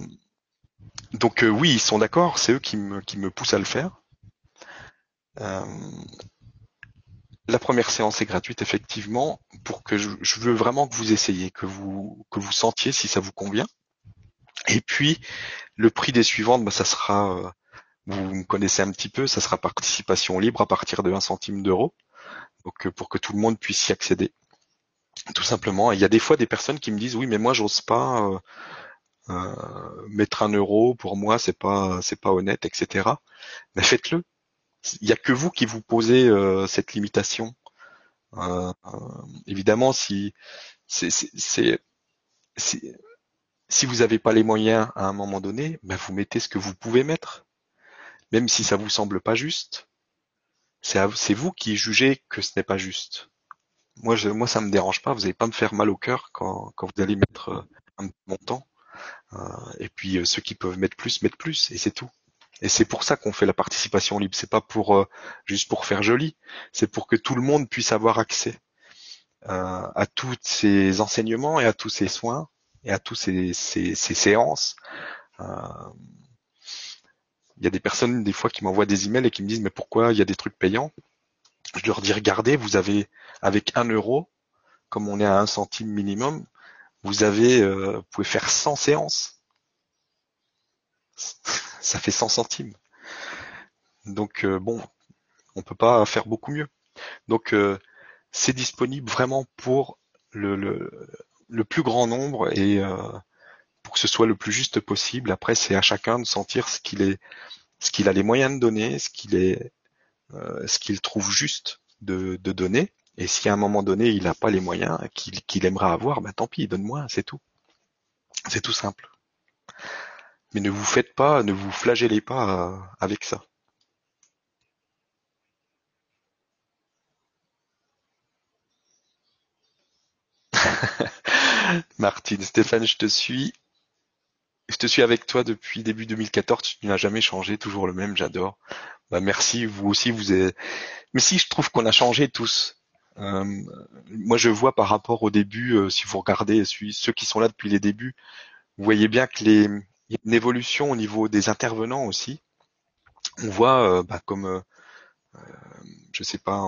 S1: donc euh, oui, ils sont d'accord, c'est eux qui me, qui me poussent à le faire. Euh, la première séance est gratuite effectivement pour que je, veux vraiment que vous essayiez, que vous que vous sentiez si ça vous convient. Et puis le prix des suivantes, bah, ça sera, euh, vous me connaissez un petit peu, ça sera participation libre à partir de 1 centime d'euro, donc pour que tout le monde puisse y accéder. Tout simplement. il y a des fois des personnes qui me disent oui mais moi j'ose pas, euh, mettre un euro pour moi c'est pas c'est pas honnête, etc. Mais faites-le. Il n'y a que vous qui vous posez euh, cette limitation. Euh, évidemment, si c'est si vous n'avez pas les moyens à un moment donné, ben vous mettez ce que vous pouvez mettre, même si ça vous semble pas juste. C'est vous qui jugez que ce n'est pas juste. Moi, je, moi, ça me dérange pas. Vous n'allez pas me faire mal au cœur quand, quand vous allez mettre un montant. Euh, et puis euh, ceux qui peuvent mettre plus, mettent plus, et c'est tout. Et c'est pour ça qu'on fait la participation libre. C'est pas pour euh, juste pour faire joli. C'est pour que tout le monde puisse avoir accès à tous ces enseignements et à tous ces soins et à tous ces, ces, séances. Il y a des personnes des fois qui m'envoient des emails et qui me disent mais pourquoi il y a des trucs payants? Je leur dis regardez, vous avez avec un euro, comme on est à un centime minimum, vous avez, euh, vous pouvez faire 100 séances. Ça fait 100 centimes. Donc euh, bon, on peut pas faire beaucoup mieux. Donc euh, c'est disponible vraiment pour le, le, plus grand nombre et pour que ce soit le plus juste possible. Après, c'est à chacun de sentir ce qu'il est, ce qu'il a les moyens de donner, ce qu'il est, ce qu'il trouve juste de, de donner. Et si à un moment donné, il n'a pas les moyens qu'il aimerait avoir, ben tant pis, donne-moi, c'est tout. C'est tout simple. Mais ne vous faites pas, ne vous flagellez pas euh, avec ça. Martine, Stéphane, je te suis. Je te suis avec toi depuis début 2014, tu n'as jamais changé, toujours le même, j'adore. Bah merci, vous aussi, vous êtes. Mais si, je trouve qu'on a changé tous. Euh, moi, je vois par rapport au début, euh, si vous regardez ceux qui sont là depuis les débuts, vous voyez bien que les, y a une évolution au niveau des intervenants aussi. On voit, euh, bah, comme, je sais pas,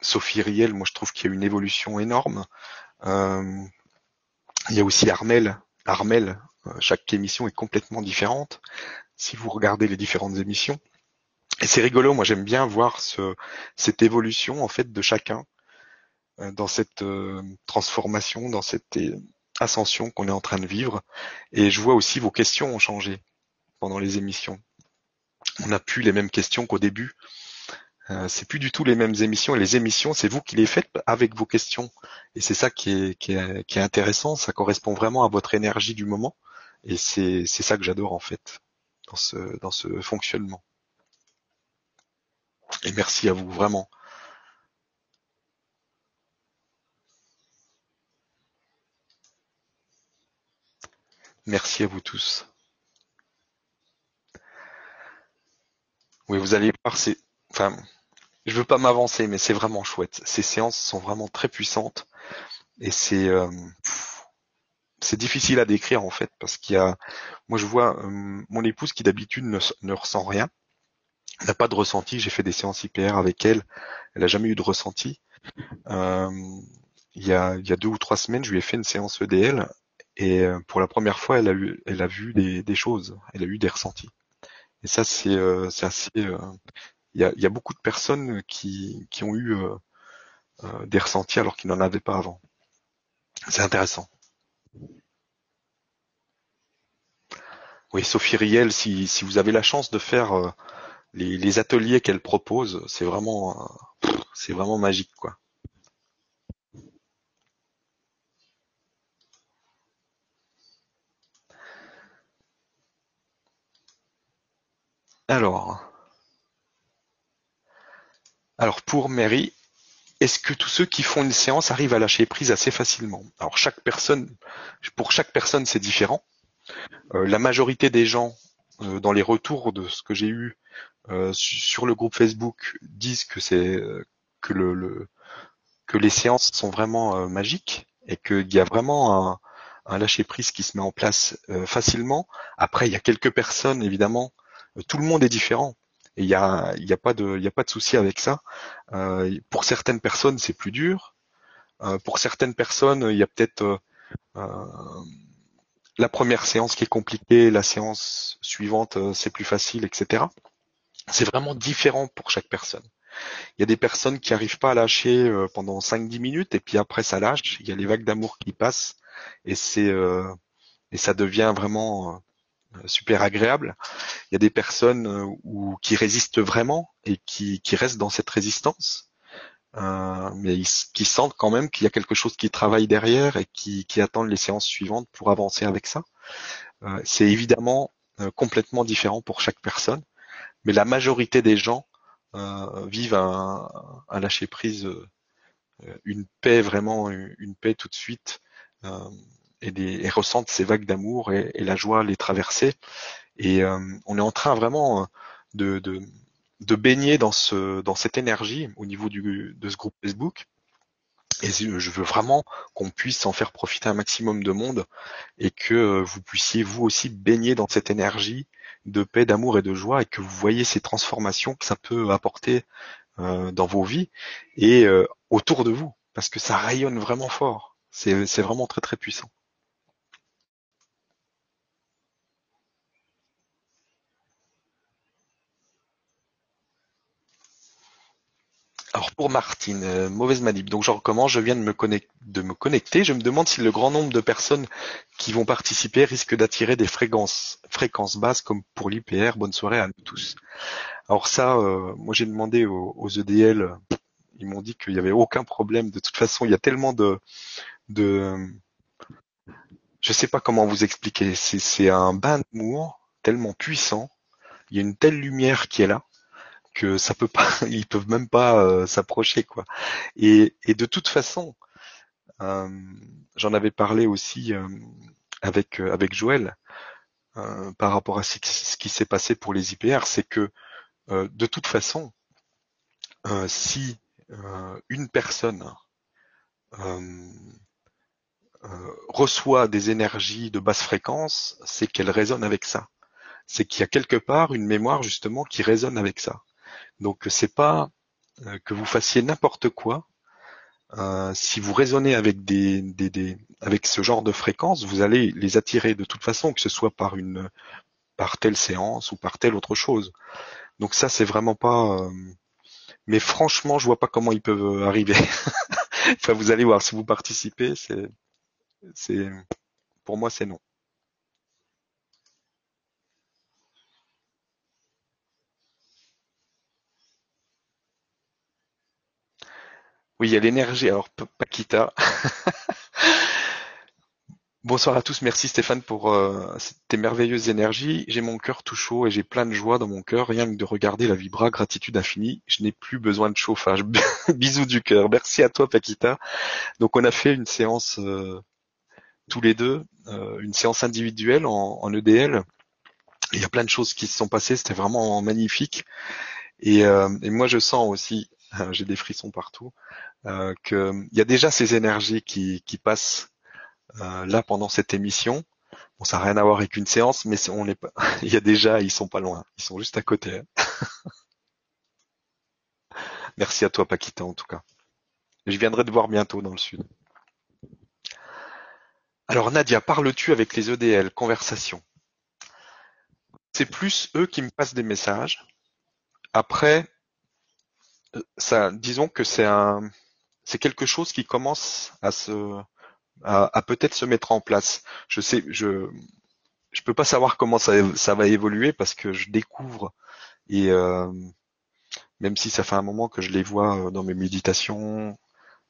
S1: Sophie Riel, moi je trouve qu'il y a une évolution énorme. Il y a aussi Armel. Armel, chaque émission est complètement différente. Si vous regardez les différentes émissions, et c'est rigolo, moi j'aime bien voir ce, cette évolution en fait de chacun euh, dans cette euh, transformation, dans cette euh, ascension qu'on est en train de vivre. Et je vois aussi vos questions ont changé pendant les émissions. On n'a plus les mêmes questions qu'au début. Euh, c'est plus du tout les mêmes émissions. Et les émissions, c'est vous qui les faites avec vos questions. Et c'est ça qui est, qui, est, qui est intéressant. Ça correspond vraiment à votre énergie du moment. Et c'est ça que j'adore en fait dans ce, dans ce fonctionnement. Et merci à vous, vraiment. Merci à vous tous. Oui, vous allez voir, c'est, enfin, je veux pas m'avancer, mais c'est vraiment chouette. Ces séances sont vraiment très puissantes et c'est, euh, c'est difficile à décrire en fait parce qu'il y a, moi je vois euh, mon épouse qui d'habitude ne, ressent rien n'a pas de ressenti. J'ai fait des séances IPR avec elle. Elle n'a jamais eu de ressenti. Euh, il, y a, il y a deux ou trois semaines, je lui ai fait une séance EDL et euh, pour la première fois, elle a, eu, elle a vu des, des choses. Elle a eu des ressentis. Et ça, c'est euh, assez. Euh, il, y a, beaucoup de personnes qui, qui ont eu euh, euh, des ressentis alors qu'ils n'en avaient pas avant. C'est intéressant. Oui, Sophie Riel, si, si vous avez la chance de faire les, ateliers qu'elle propose, c'est vraiment, c'est vraiment magique, quoi. Alors, alors pour Mary, est-ce que tous ceux qui font une séance arrivent à lâcher prise assez facilement? Alors chaque personne, pour chaque personne, c'est différent. Euh, la majorité des gens, euh, dans les retours de ce que j'ai eu euh, sur le groupe Facebook disent que c'est que le, que les séances sont vraiment magiques et qu'il y a vraiment un lâcher prise qui se met en place facilement. Après, il y a quelques personnes, évidemment, tout le monde est différent. Et il y a, y a pas de, y a pas de souci avec ça. Euh, pour certaines personnes, c'est plus dur. Euh, pour certaines personnes, il y a peut-être euh, la première séance qui est compliquée, la séance suivante, c'est plus facile, etc. C'est vraiment différent pour chaque personne. Il y a des personnes qui n'arrivent pas à lâcher euh, pendant 5-10 minutes et puis après ça lâche. Il y a les vagues d'amour qui passent et c'est euh, et ça devient vraiment euh, super agréable. Il y a des personnes qui résistent vraiment et qui, qui restent dans cette résistance, mais qui sentent quand même qu'il y a quelque chose qui travaille derrière et qui, qui attendent les séances suivantes pour avancer avec ça. c'est évidemment complètement différent pour chaque personne mais la majorité des gens euh, vivent un, lâcher prise, euh, une paix vraiment, une paix tout de suite, euh, et, des, ressentent ces vagues d'amour et, la joie les traverser. Et on est en train vraiment de, de, baigner dans ce dans cette énergie au niveau du, de ce groupe Facebook. Et je veux vraiment qu'on puisse en faire profiter un maximum de monde et que vous puissiez vous aussi baigner dans cette énergie de paix, d'amour et de joie et que vous voyez ces transformations que ça peut apporter euh, dans vos vies et euh, autour de vous, parce que ça rayonne vraiment fort. C'est vraiment très très puissant. Alors pour Martine, euh, mauvaise manip. Donc je recommence, je viens de me, connecter, Je me demande si le grand nombre de personnes qui vont participer risquent d'attirer des fréquences, fréquences basses comme pour l'IPR. Bonne soirée à nous tous. Alors ça, euh, moi j'ai demandé aux, EDL, ils m'ont dit qu'il n'y avait aucun problème. De toute façon, il y a tellement de, de je sais pas comment vous expliquer. C'est un bain d'amour tellement puissant. Il y a une telle lumière qui est là que ça peut pas, ils peuvent même pas euh, s'approcher quoi. Et, et, de toute façon, euh, j'en avais parlé aussi euh, avec avec Joël par rapport à ce, qui s'est passé pour les IPR, c'est que de toute façon, si une personne reçoit des énergies de basse fréquence, c'est qu'elle résonne avec ça. C'est qu'il y a quelque part une mémoire justement qui résonne avec ça. Donc c'est pas euh, que vous fassiez n'importe quoi euh, si vous raisonnez avec des, des, des, avec ce genre de fréquence, vous allez les attirer de toute façon, que ce soit par une par telle séance ou par telle autre chose. Donc ça, c'est vraiment pas. euh, Mais franchement, je vois pas comment ils peuvent arriver. enfin, vous allez voir si vous participez, c'est, c'est, pour moi, c'est non. Oui, il y a l'énergie. Alors, Paquita. Bonsoir à tous, merci Stéphane pour euh, tes merveilleuses énergies. J'ai mon cœur tout chaud et j'ai plein de joie dans mon cœur, rien que de regarder la vibra, gratitude infinie. Je n'ai plus besoin de chauffage. Bisous du cœur. Merci à toi Paquita. Donc on a fait une séance euh, tous les deux, euh, une séance individuelle en, EDL. Il y a plein de choses qui se sont passées, c'était vraiment magnifique. Et moi je sens aussi, j'ai des frissons partout, euh, qu'il y a déjà ces énergies qui, qui passent euh, là pendant cette émission. Bon, ça n'a rien à voir avec une séance, mais on est pas. Il y a déjà, ils sont pas loin, ils sont juste à côté. hein. Merci à toi, Paquita, en tout cas. Je viendrai te voir bientôt dans le sud. Alors Nadia, parles-tu avec les EDL, conversation? C'est plus eux qui me passent des messages. Après, euh, ça, disons que c'est un, c'est quelque chose qui commence à se, à, peut-être se mettre en place. Je sais, je, je peux pas savoir comment ça, va évoluer parce que je découvre et euh, même si ça fait un moment que je les vois euh, dans mes méditations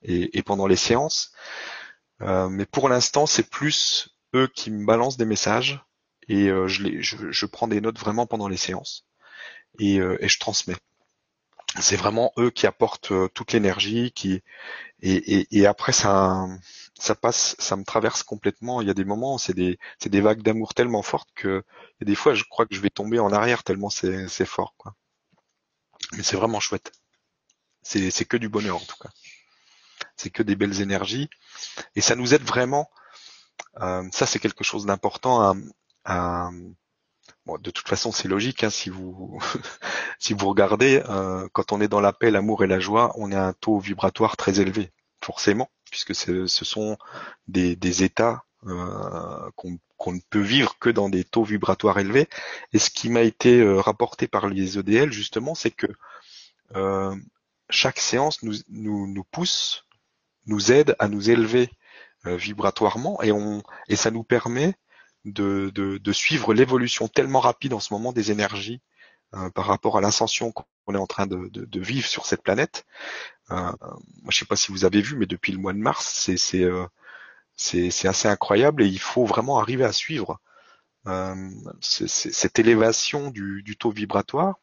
S1: et, pendant les séances, euh, mais pour l'instant c'est plus eux qui me balancent des messages et je, les, je, je prends des notes vraiment pendant les séances et je transmets. C'est vraiment eux qui apportent euh, toute l'énergie, qui et, et, et après ça ça passe, ça me traverse complètement. Il y a des moments, c'est des c'est des vagues d'amour tellement fortes que et des fois je crois que je vais tomber en arrière tellement c'est c'est fort quoi. Mais c'est vraiment chouette. C'est c'est que du bonheur en tout cas. C'est que des belles énergies et ça nous aide vraiment. euh, ça c'est quelque chose d'important à, à- de toute façon c'est logique hein, si vous si vous regardez euh, quand on est dans la paix, l'amour et la joie, on a un taux vibratoire très élevé forcément puisque ce sont des, états euh, qu'on ne peut vivre que dans des taux vibratoires élevés. Et ce qui m'a été euh, rapporté par les EDL justement, c'est que chaque séance nous, nous, nous pousse, nous aide à nous élever vibratoirement et, on, et ça nous permet de, de, de suivre l'évolution tellement rapide en ce moment des énergies euh, par rapport à l'ascension qu'on est en train de, de, de vivre sur cette planète. Euh, moi, je sais pas si vous avez vu, mais depuis le mois de mars, c'est c'est euh, assez incroyable et il faut vraiment arriver à suivre euh, cette élévation du, du taux vibratoire.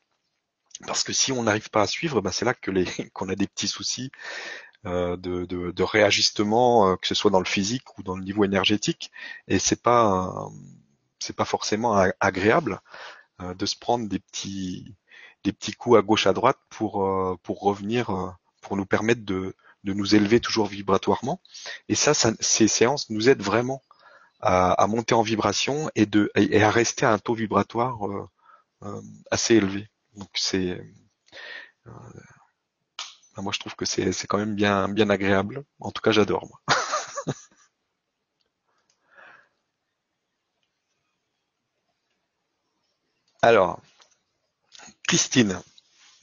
S1: Parce que si on n'arrive pas à suivre, ben c'est là que les qu'on a des petits soucis euh, de, de, de réajustement, euh, que ce soit dans le physique ou dans le niveau énergétique. Et c'est pas euh, c'est pas forcément agréable euh, de se prendre des petits des petits coups à gauche à droite pour euh, pour revenir euh, pour nous permettre de de nous élever toujours vibratoirement. Et ça, ça ces séances nous aident vraiment à, à monter en vibration et de et à rester à un taux vibratoire euh, euh, assez élevé. Donc c'est moi je trouve que c'est c'est quand même bien bien agréable. En tout cas, j'adore moi. Alors, Christine,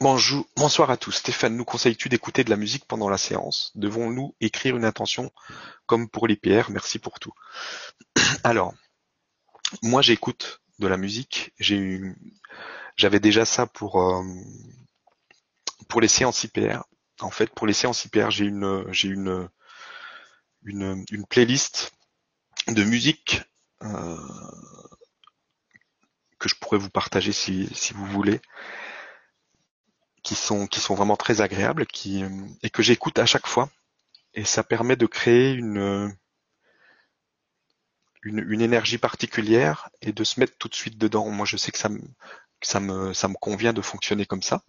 S1: bonjour, bonsoir à tous. Stéphane, nous conseilles-tu d'écouter de la musique pendant la séance? Devons-nous écrire une intention comme pour les PR Merci pour tout. Alors, moi j'écoute de la musique. J'avais déjà ça pour euh, pour les séances IPR. En fait, pour les séances IPR, j'ai une j'ai une une une playlist de musique euh, que je pourrais vous partager si si vous voulez, qui sont qui sont vraiment très agréables, qui et que j'écoute à chaque fois. Et ça permet de créer une une, une énergie particulière et de se mettre tout de suite dedans. Moi, je sais que ça me que ça me ça me convient de fonctionner comme ça.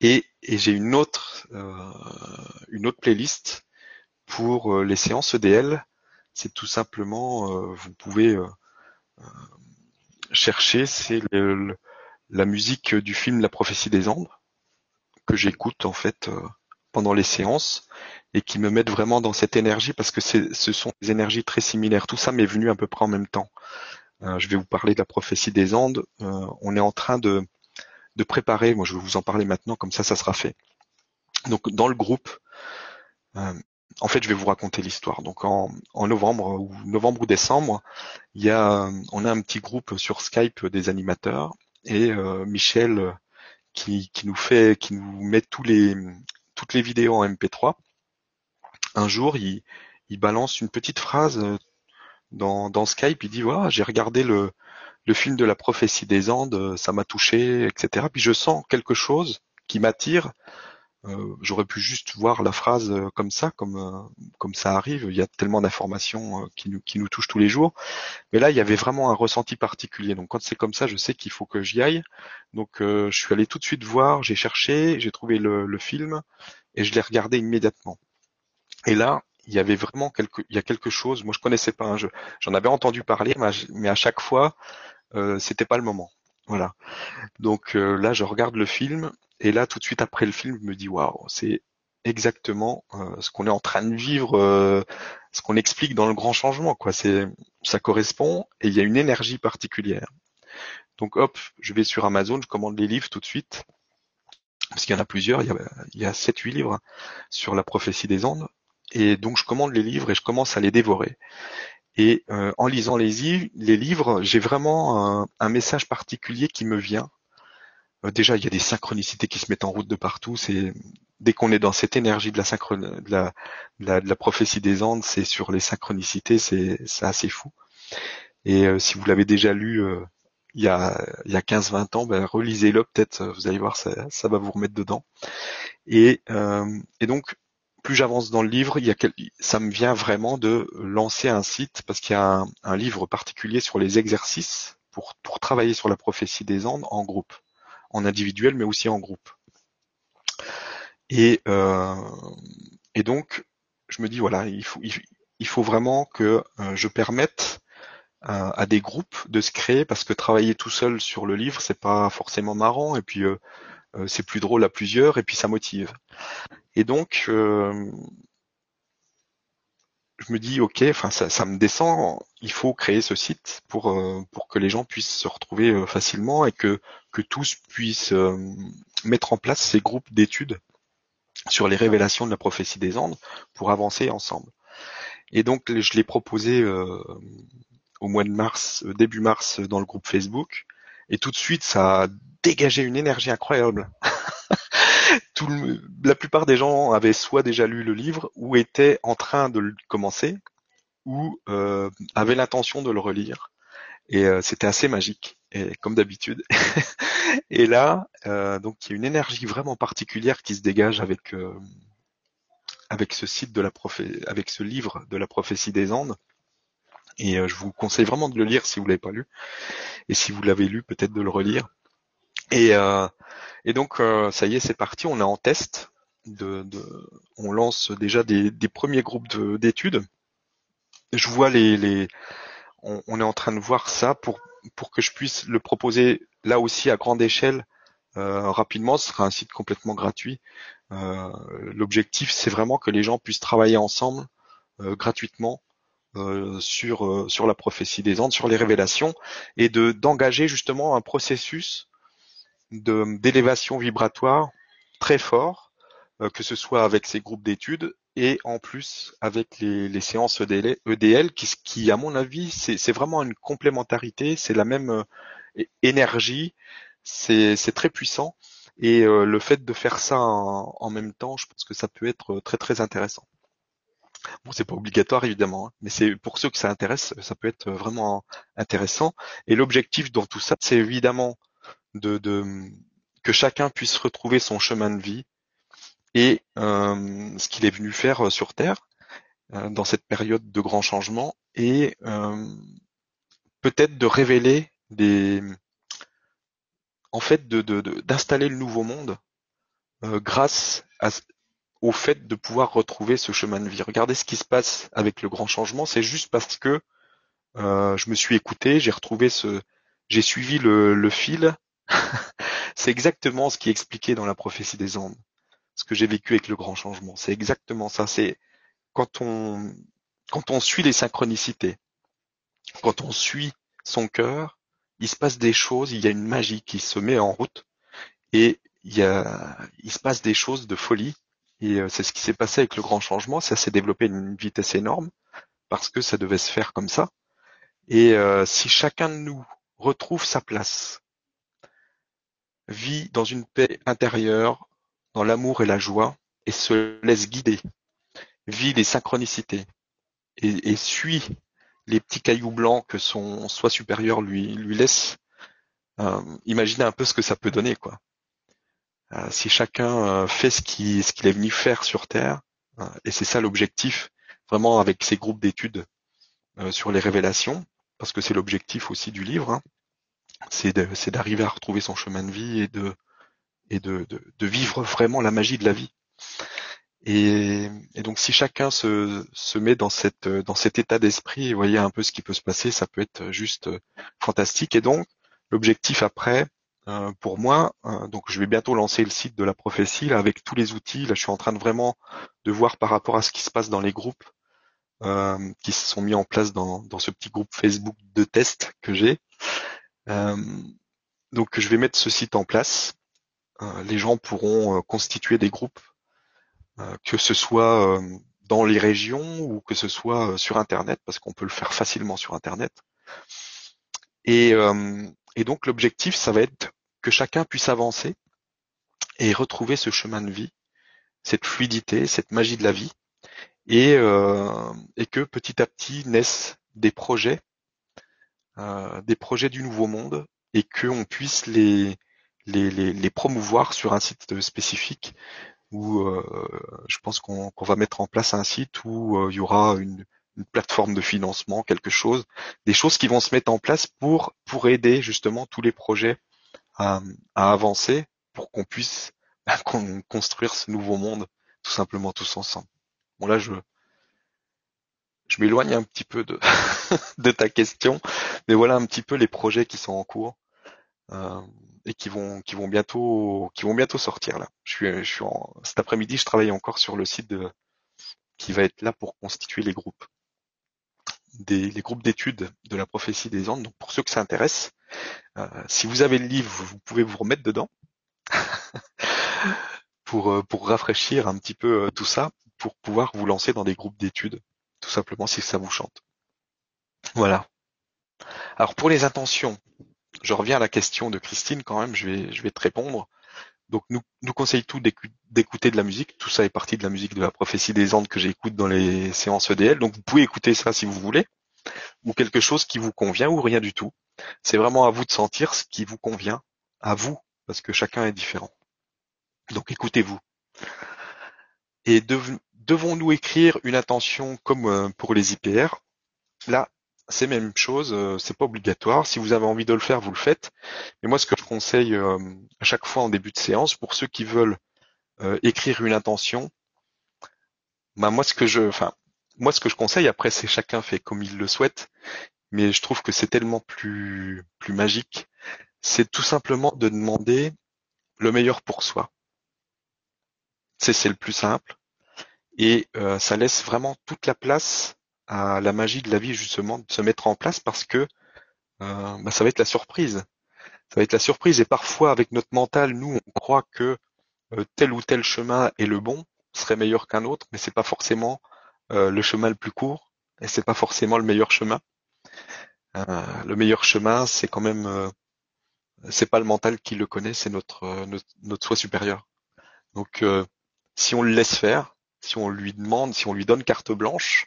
S1: Et, et j'ai une autre euh, une autre playlist pour euh, les séances EDL. C'est tout simplement, euh, vous pouvez chercher, c'est la musique du film La prophétie des Andes que j'écoute en fait euh, pendant les séances et qui me mettent vraiment dans cette énergie parce que ce sont des énergies très similaires. Tout ça m'est venu à peu près en même temps. Euh, je vais vous parler de la prophétie des Andes. Euh, on est en train de, de préparer, moi je vais vous en parler maintenant, comme ça ça sera fait. Donc dans le groupe, euh, en fait je vais vous raconter l'histoire. Donc en, novembre ou novembre ou décembre, il y a, on a un petit groupe sur Skype des animateurs et Michel qui, qui, nous fait, qui nous met tous les, toutes les vidéos en MP3. Un jour, il, il balance une petite phrase dans, dans Skype, il dit voilà, j'ai regardé le, le film de la prophétie des Andes, ça m'a touché, etc. Puis je sens quelque chose qui m'attire. Euh, J'aurais pu juste voir la phrase euh, comme ça, comme euh, comme ça arrive. Il y a tellement d'informations euh, qui nous qui nous touchent tous les jours. Mais là, il y avait vraiment un ressenti particulier. Donc quand c'est comme ça, je sais qu'il faut que j'y aille. Donc je suis allé tout de suite voir, j'ai cherché, j'ai trouvé le, le film et je l'ai regardé immédiatement. Et là, il y avait vraiment quelque, il y a quelque chose. Moi, je connaissais pas un jeu. J'en avais entendu parler, mais à chaque fois, euh, c'était pas le moment. Voilà. Donc euh, là, je regarde le film et là, tout de suite après le film, je me dis waouh, c'est exactement euh, ce qu'on est en train de vivre, euh, ce qu'on explique dans le grand changement. Quoi. C'est, ça correspond et il y a une énergie particulière. Donc hop, je vais sur Amazon, je commande les livres tout de suite parce qu'il y en a plusieurs. Il y a, il y a 7-8 livres sur la prophétie des Andes. Et donc je commande les livres et je commence à les dévorer. Et euh, en lisant les, livres, j'ai vraiment un, message particulier qui me vient. Euh, déjà, il y a des synchronicités qui se mettent en route de partout. C'est dès qu'on est dans cette énergie de la, de la, de la, prophétie des Andes, c'est sur les synchronicités, c'est assez fou. Et euh, si vous l'avez déjà lu euh, il y a, il y a 15-20 ans, ben, relisez-le peut-être, vous allez voir, ça, ça va vous remettre dedans. Et, et donc, plus j'avance dans le livre, il y a ça me vient vraiment de lancer un site parce qu'il y a un, livre particulier sur les exercices pour, pour travailler sur la prophétie des Andes en groupe, en individuel mais aussi en groupe. Et, euh, et donc, je me dis voilà, il faut, il, faut vraiment que euh, je permette euh, à des groupes de se créer parce que travailler tout seul sur le livre, c'est pas forcément marrant et puis euh, c'est plus drôle à plusieurs et puis ça motive. Et donc, euh, je me dis, ok, enfin ça, me descend, il faut créer ce site pour euh, pour que les gens puissent se retrouver facilement et que que tous puissent mettre en place ces groupes d'études sur les révélations de la prophétie des Andes pour avancer ensemble. Et donc je l'ai proposé au mois de mars, début mars, dans le groupe Facebook, et tout de suite ça a dégagé une énergie incroyable. Tout la plupart des gens avaient soit déjà lu le livre ou étaient en train de le commencer ou euh, avaient l'intention de le relire. Et euh, c'était assez magique, et, comme d'habitude. et là, euh, donc il y a une énergie vraiment particulière qui se dégage avec euh, avec ce site de la avec ce livre de la prophétie des Andes. Et euh, je vous conseille vraiment de le lire si vous l'avez pas lu, et si vous l'avez lu, peut-être de le relire. Et, euh, et donc, euh, ça y est, c'est parti. On est en test. De, de on lance déjà des, des premiers groupes d'études. Je vois les, les on, est en train de voir ça pour pour que je puisse le proposer là aussi à grande échelle euh, rapidement. Ce sera un site complètement gratuit. Euh, L'objectif, c'est vraiment que les gens puissent travailler ensemble euh, gratuitement euh, sur sur la prophétie des Andes, sur les révélations, et de d'engager justement un processus d'élévation vibratoire très fort, euh, que ce soit avec ces groupes d'études et en plus avec les, les séances EDL, EDL qui, qui, à mon avis, c'est vraiment une complémentarité, c'est la même euh, énergie, c'est très puissant. Et euh, le fait de faire ça en, même temps, je pense que ça peut être très très intéressant. Bon, c'est pas obligatoire évidemment, hein, mais c'est pour ceux que ça intéresse, ça peut être vraiment intéressant. Et l'objectif dans tout ça, c'est évidemment de, que chacun puisse retrouver son chemin de vie et euh, ce qu'il est venu faire euh, sur Terre euh, dans cette période de grand changement et peut-être de révéler des en fait de d'installer le nouveau monde grâce au fait de pouvoir retrouver ce chemin de vie. Regardez ce qui se passe avec le grand changement, c'est juste parce que je me suis écouté, j'ai retrouvé ce, j'ai suivi le, le fil c'est exactement ce qui est expliqué dans la prophétie des Andes. ce que j'ai vécu avec le grand changement. C'est exactement ça. C'est quand on quand on suit les synchronicités, quand on suit son cœur, il se passe des choses, il y a une magie qui se met en route et il y a, il se passe des choses de folie. Et euh, c'est ce qui s'est passé avec le grand changement. Ça s'est développé à une vitesse énorme parce que ça devait se faire comme ça. Et euh, si chacun de nous retrouve sa place, vit dans une paix intérieure, dans l'amour et la joie, et se laisse guider, vit les synchronicités, et, et suit les petits cailloux blancs que son soi supérieur lui, laisse, euh, imaginez un peu ce que ça peut donner, quoi. Euh, si chacun euh, fait ce qu'il ce est venu faire sur Terre, euh, et c'est ça l'objectif, vraiment avec ces groupes d'études sur les révélations, parce que c'est l'objectif aussi du livre, hein, c'est d'arriver à retrouver son chemin de vie et de et de, de, de, vivre vraiment la magie de la vie. Et, et donc si chacun se, se met dans cette dans cet état d'esprit voyez un peu ce qui peut se passer, ça peut être juste fantastique. Et donc l'objectif après, euh, pour moi, euh, donc je vais bientôt lancer le site de la prophétie là, avec tous les outils. Là, je suis en train de vraiment de voir par rapport à ce qui se passe dans les groupes euh, qui se sont mis en place dans, dans ce petit groupe Facebook de test que j'ai. donc, je vais mettre ce site en place. les gens pourront constituer des groupes, que ce soit dans les régions ou que ce soit sur Internet, parce qu'on peut le faire facilement sur Internet. Et, et donc l'objectif, ça va être que chacun puisse avancer et retrouver ce chemin de vie, cette fluidité, cette magie de la vie, et, euh, et que petit à petit naissent des projets, euh, des projets du nouveau monde, et qu'on puisse les, les, les, promouvoir sur un site spécifique où euh, je pense qu'on va mettre en place un site où il y aura une, une plateforme de financement, quelque chose, des choses qui vont se mettre en place pour pour aider justement tous les projets à, avancer pour qu'on puisse bah, construire ce nouveau monde tout simplement tous ensemble. Bon là je je m'éloigne un petit peu de de ta question, mais voilà un petit peu les projets qui sont en cours euh, et qui vont qui vont bientôt qui vont bientôt sortir là. Je suis je suis en cet après-midi je travaille encore sur le site qui va être là pour constituer les groupes des les groupes d'études de la prophétie des Andes. Donc pour ceux que ça intéresse, si vous avez le livre, vous pouvez vous remettre dedans pour euh, pour rafraîchir un petit peu euh, tout ça, pour pouvoir vous lancer dans des groupes d'études, tout simplement si ça vous chante. Voilà. Alors pour les intentions, je reviens à la question de Christine quand même, je vais je vais te répondre. Donc nous, nous conseille tout d'écouter de la musique. Tout ça est parti de la musique de la prophétie des Andes que j'écoute dans les séances EDL. Donc vous pouvez écouter ça si vous voulez, ou quelque chose qui vous convient ou rien du tout. C'est vraiment à vous de sentir ce qui vous convient, à vous, parce que chacun est différent. Donc écoutez-vous. Et devons-nous écrire une intention comme pour les IPR Là, c'est même chose, euh, c'est pas obligatoire. Si vous avez envie de le faire, vous le faites. Mais moi, ce que je conseille euh, à chaque fois en début de séance, pour ceux qui veulent euh, écrire une intention, bah moi ce que je, enfin, moi ce que je conseille, après c'est chacun fait comme il le souhaite, mais je trouve que c'est tellement plus plus magique. C'est tout simplement de demander le meilleur pour soi. C'est le plus simple et ça laisse vraiment toute la place à la magie de la vie justement de se mettre en place parce que euh, bah, ça va être la surprise. Ça va être la surprise et parfois avec notre mental, nous on croit que euh, tel ou tel chemin est le bon, serait meilleur qu'un autre, mais c'est pas forcément euh, le chemin le plus court et c'est pas forcément le meilleur chemin. le meilleur chemin, c'est quand même c'est pas le mental qui le connaît, c'est notre, notre, notre soi supérieur. Donc si on le laisse faire, si on lui demande, si on lui donne carte blanche,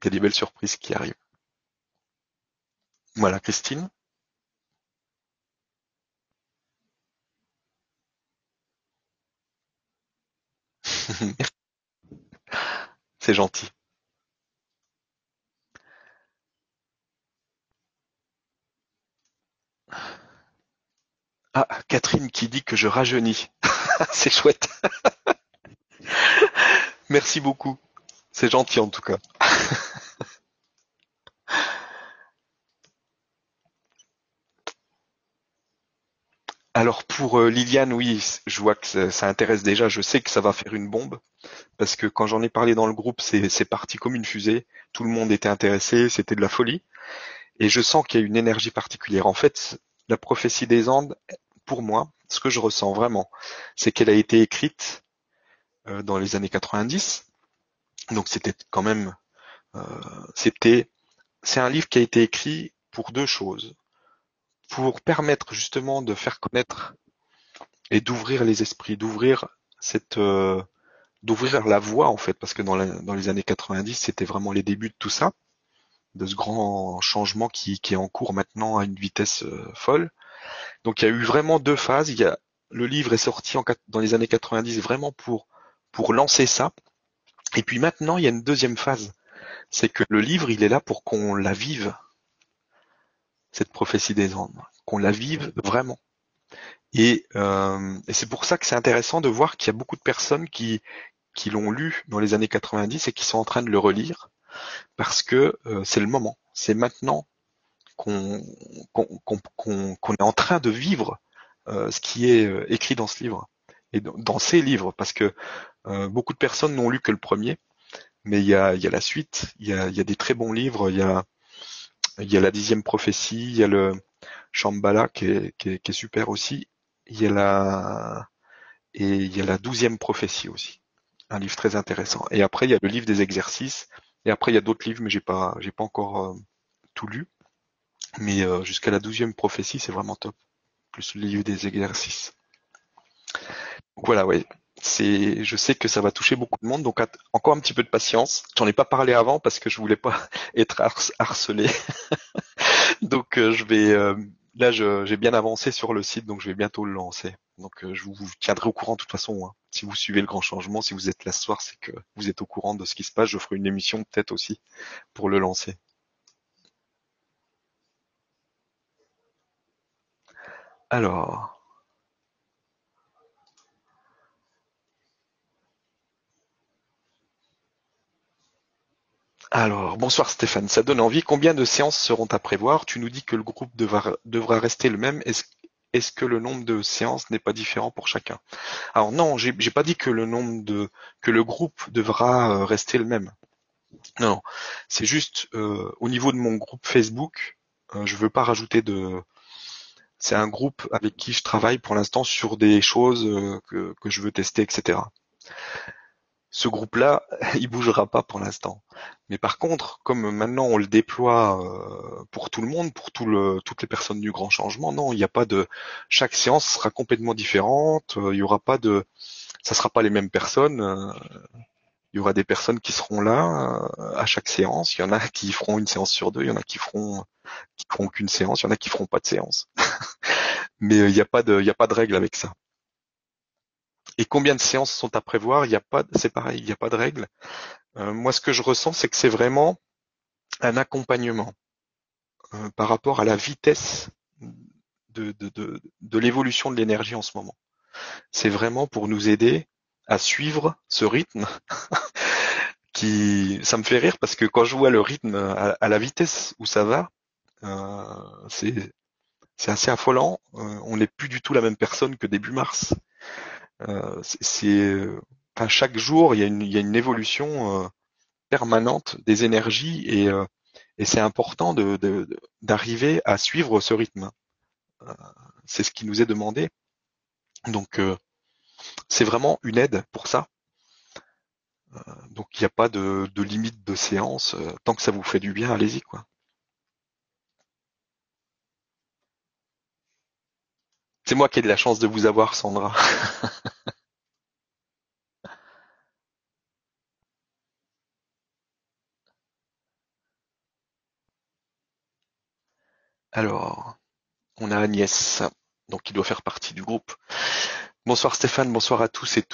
S1: il y a des belles surprises qui arrivent. Voilà, Christine. C'est gentil. Ah, Catherine qui dit que je rajeunis. C'est chouette. Merci beaucoup. C'est gentil en tout cas. Alors pour euh, Liliane, oui, je vois que ça, intéresse déjà. Je sais que ça va faire une bombe parce que quand j'en ai parlé dans le groupe, c'est c'est parti comme une fusée. Tout le monde était intéressé, c'était de la folie. Et je sens qu'il y a une énergie particulière. En fait, la prophétie des Andes, pour moi, ce que je ressens vraiment, c'est qu'elle a été écrite euh, dans les années 90. Donc c'était quand même, euh, c'était, c'est un livre qui a été écrit pour deux choses, pour permettre justement de faire connaître et d'ouvrir les esprits, d'ouvrir cette, euh, d'ouvrir la voie en fait, parce que dans, les années 90, c'était vraiment les débuts de tout ça, de ce grand changement qui, est en cours maintenant à une vitesse folle. Donc il y a eu vraiment deux phases. Il y a, le livre est sorti dans les années 90 vraiment pour pour lancer ça. Et puis maintenant, il y a une deuxième phase. C'est que le livre, il est là pour qu'on la vive, cette prophétie des Andes, qu'on la vive vraiment. Et, euh, et c'est pour ça que c'est intéressant de voir qu'il y a beaucoup de personnes qui, qui l'ont lu dans les années 90 et qui sont en train de le relire, parce que euh, c'est le moment. C'est maintenant qu'on est en train de vivre euh, ce qui est euh, écrit dans ce livre et dans, ces livres, parce que euh, beaucoup de personnes n'ont lu que le premier, mais il y a, y a la suite, il y a, il y a des très bons livres, il y a, il y a la dixième prophétie, il y a le Shambhala qui est, qui est, qui est super aussi, il y a la et il y a la douzième prophétie aussi, un livre très intéressant. Et après il y a le livre des exercices, et après il y a d'autres livres, mais j'ai pas j'ai pas encore tout lu. Mais euh, jusqu'à la douzième prophétie, c'est vraiment top. Plus le livre des exercices. Donc voilà, ouais. C'est, je sais que ça va toucher beaucoup de monde, donc encore un petit peu de patience. J'en ai pas parlé avant parce que je voulais pas être harcelé. donc euh, je vais, euh, là, j'ai bien avancé sur le site, donc je vais bientôt le lancer. Donc je vous, tiendrai au courant de toute façon. Hein. Si vous suivez le grand changement, si vous êtes là ce soir, c'est que vous êtes au courant de ce qui se passe. Je ferai une émission peut-être aussi pour le lancer. Alors. Alors, bonsoir Stéphane, ça donne envie. Combien de séances seront à prévoir? Tu nous dis que le groupe devra, rester le même. Est-ce que le nombre de séances n'est pas différent pour chacun? Alors non, j'ai pas dit que le nombre de que le groupe devra euh, rester le même. Non, c'est juste euh, au niveau de mon groupe Facebook, euh, je veux pas rajouter de c'est un groupe avec qui je travaille pour l'instant sur des choses euh, que, que je veux tester, etc. Ce groupe-là, il bougera pas pour l'instant. Mais par contre, comme maintenant on le déploie euh, pour tout le monde, pour toutes les personnes du grand changement, non, il n'y a pas de. Chaque séance sera complètement différente. Euh, il y aura pas de. Ça sera pas les mêmes personnes. Il y aura des personnes qui seront là à chaque séance. Il y en a qui feront une séance sur deux. Il y en a qui feront qui feront qu'une séance. Il y en a qui feront pas de séance. Mais il n'y a pas de, il y a pas de règle avec ça. Et combien de séances sont à prévoir? Il y a pas, c'est pareil, il n'y a pas de règle. Euh, moi, ce que je ressens, c'est que c'est vraiment un accompagnement euh, par rapport à la vitesse de, de, de, de l'évolution de l'énergie en ce moment. C'est vraiment pour nous aider à suivre ce rythme qui, ça me fait rire parce que quand je vois le rythme à, la vitesse où ça va, euh, c'est assez affolant. Euh, on n'est plus du tout la même personne que début mars. Euh, c'est, enfin, chaque jour, il y a une, évolution euh, permanente des énergies et, c'est important d'arriver à suivre ce rythme. c'est ce qui nous est demandé. Donc, c'est vraiment une aide pour ça. donc, il n'y a pas de, de limite de séance. tant que ça vous fait du bien, allez-y, quoi. C'est moi qui ai de la chance de vous avoir, Sandra. Alors, on a Agnès, donc il doit faire partie du groupe. Bonsoir Stéphane, bonsoir à tous et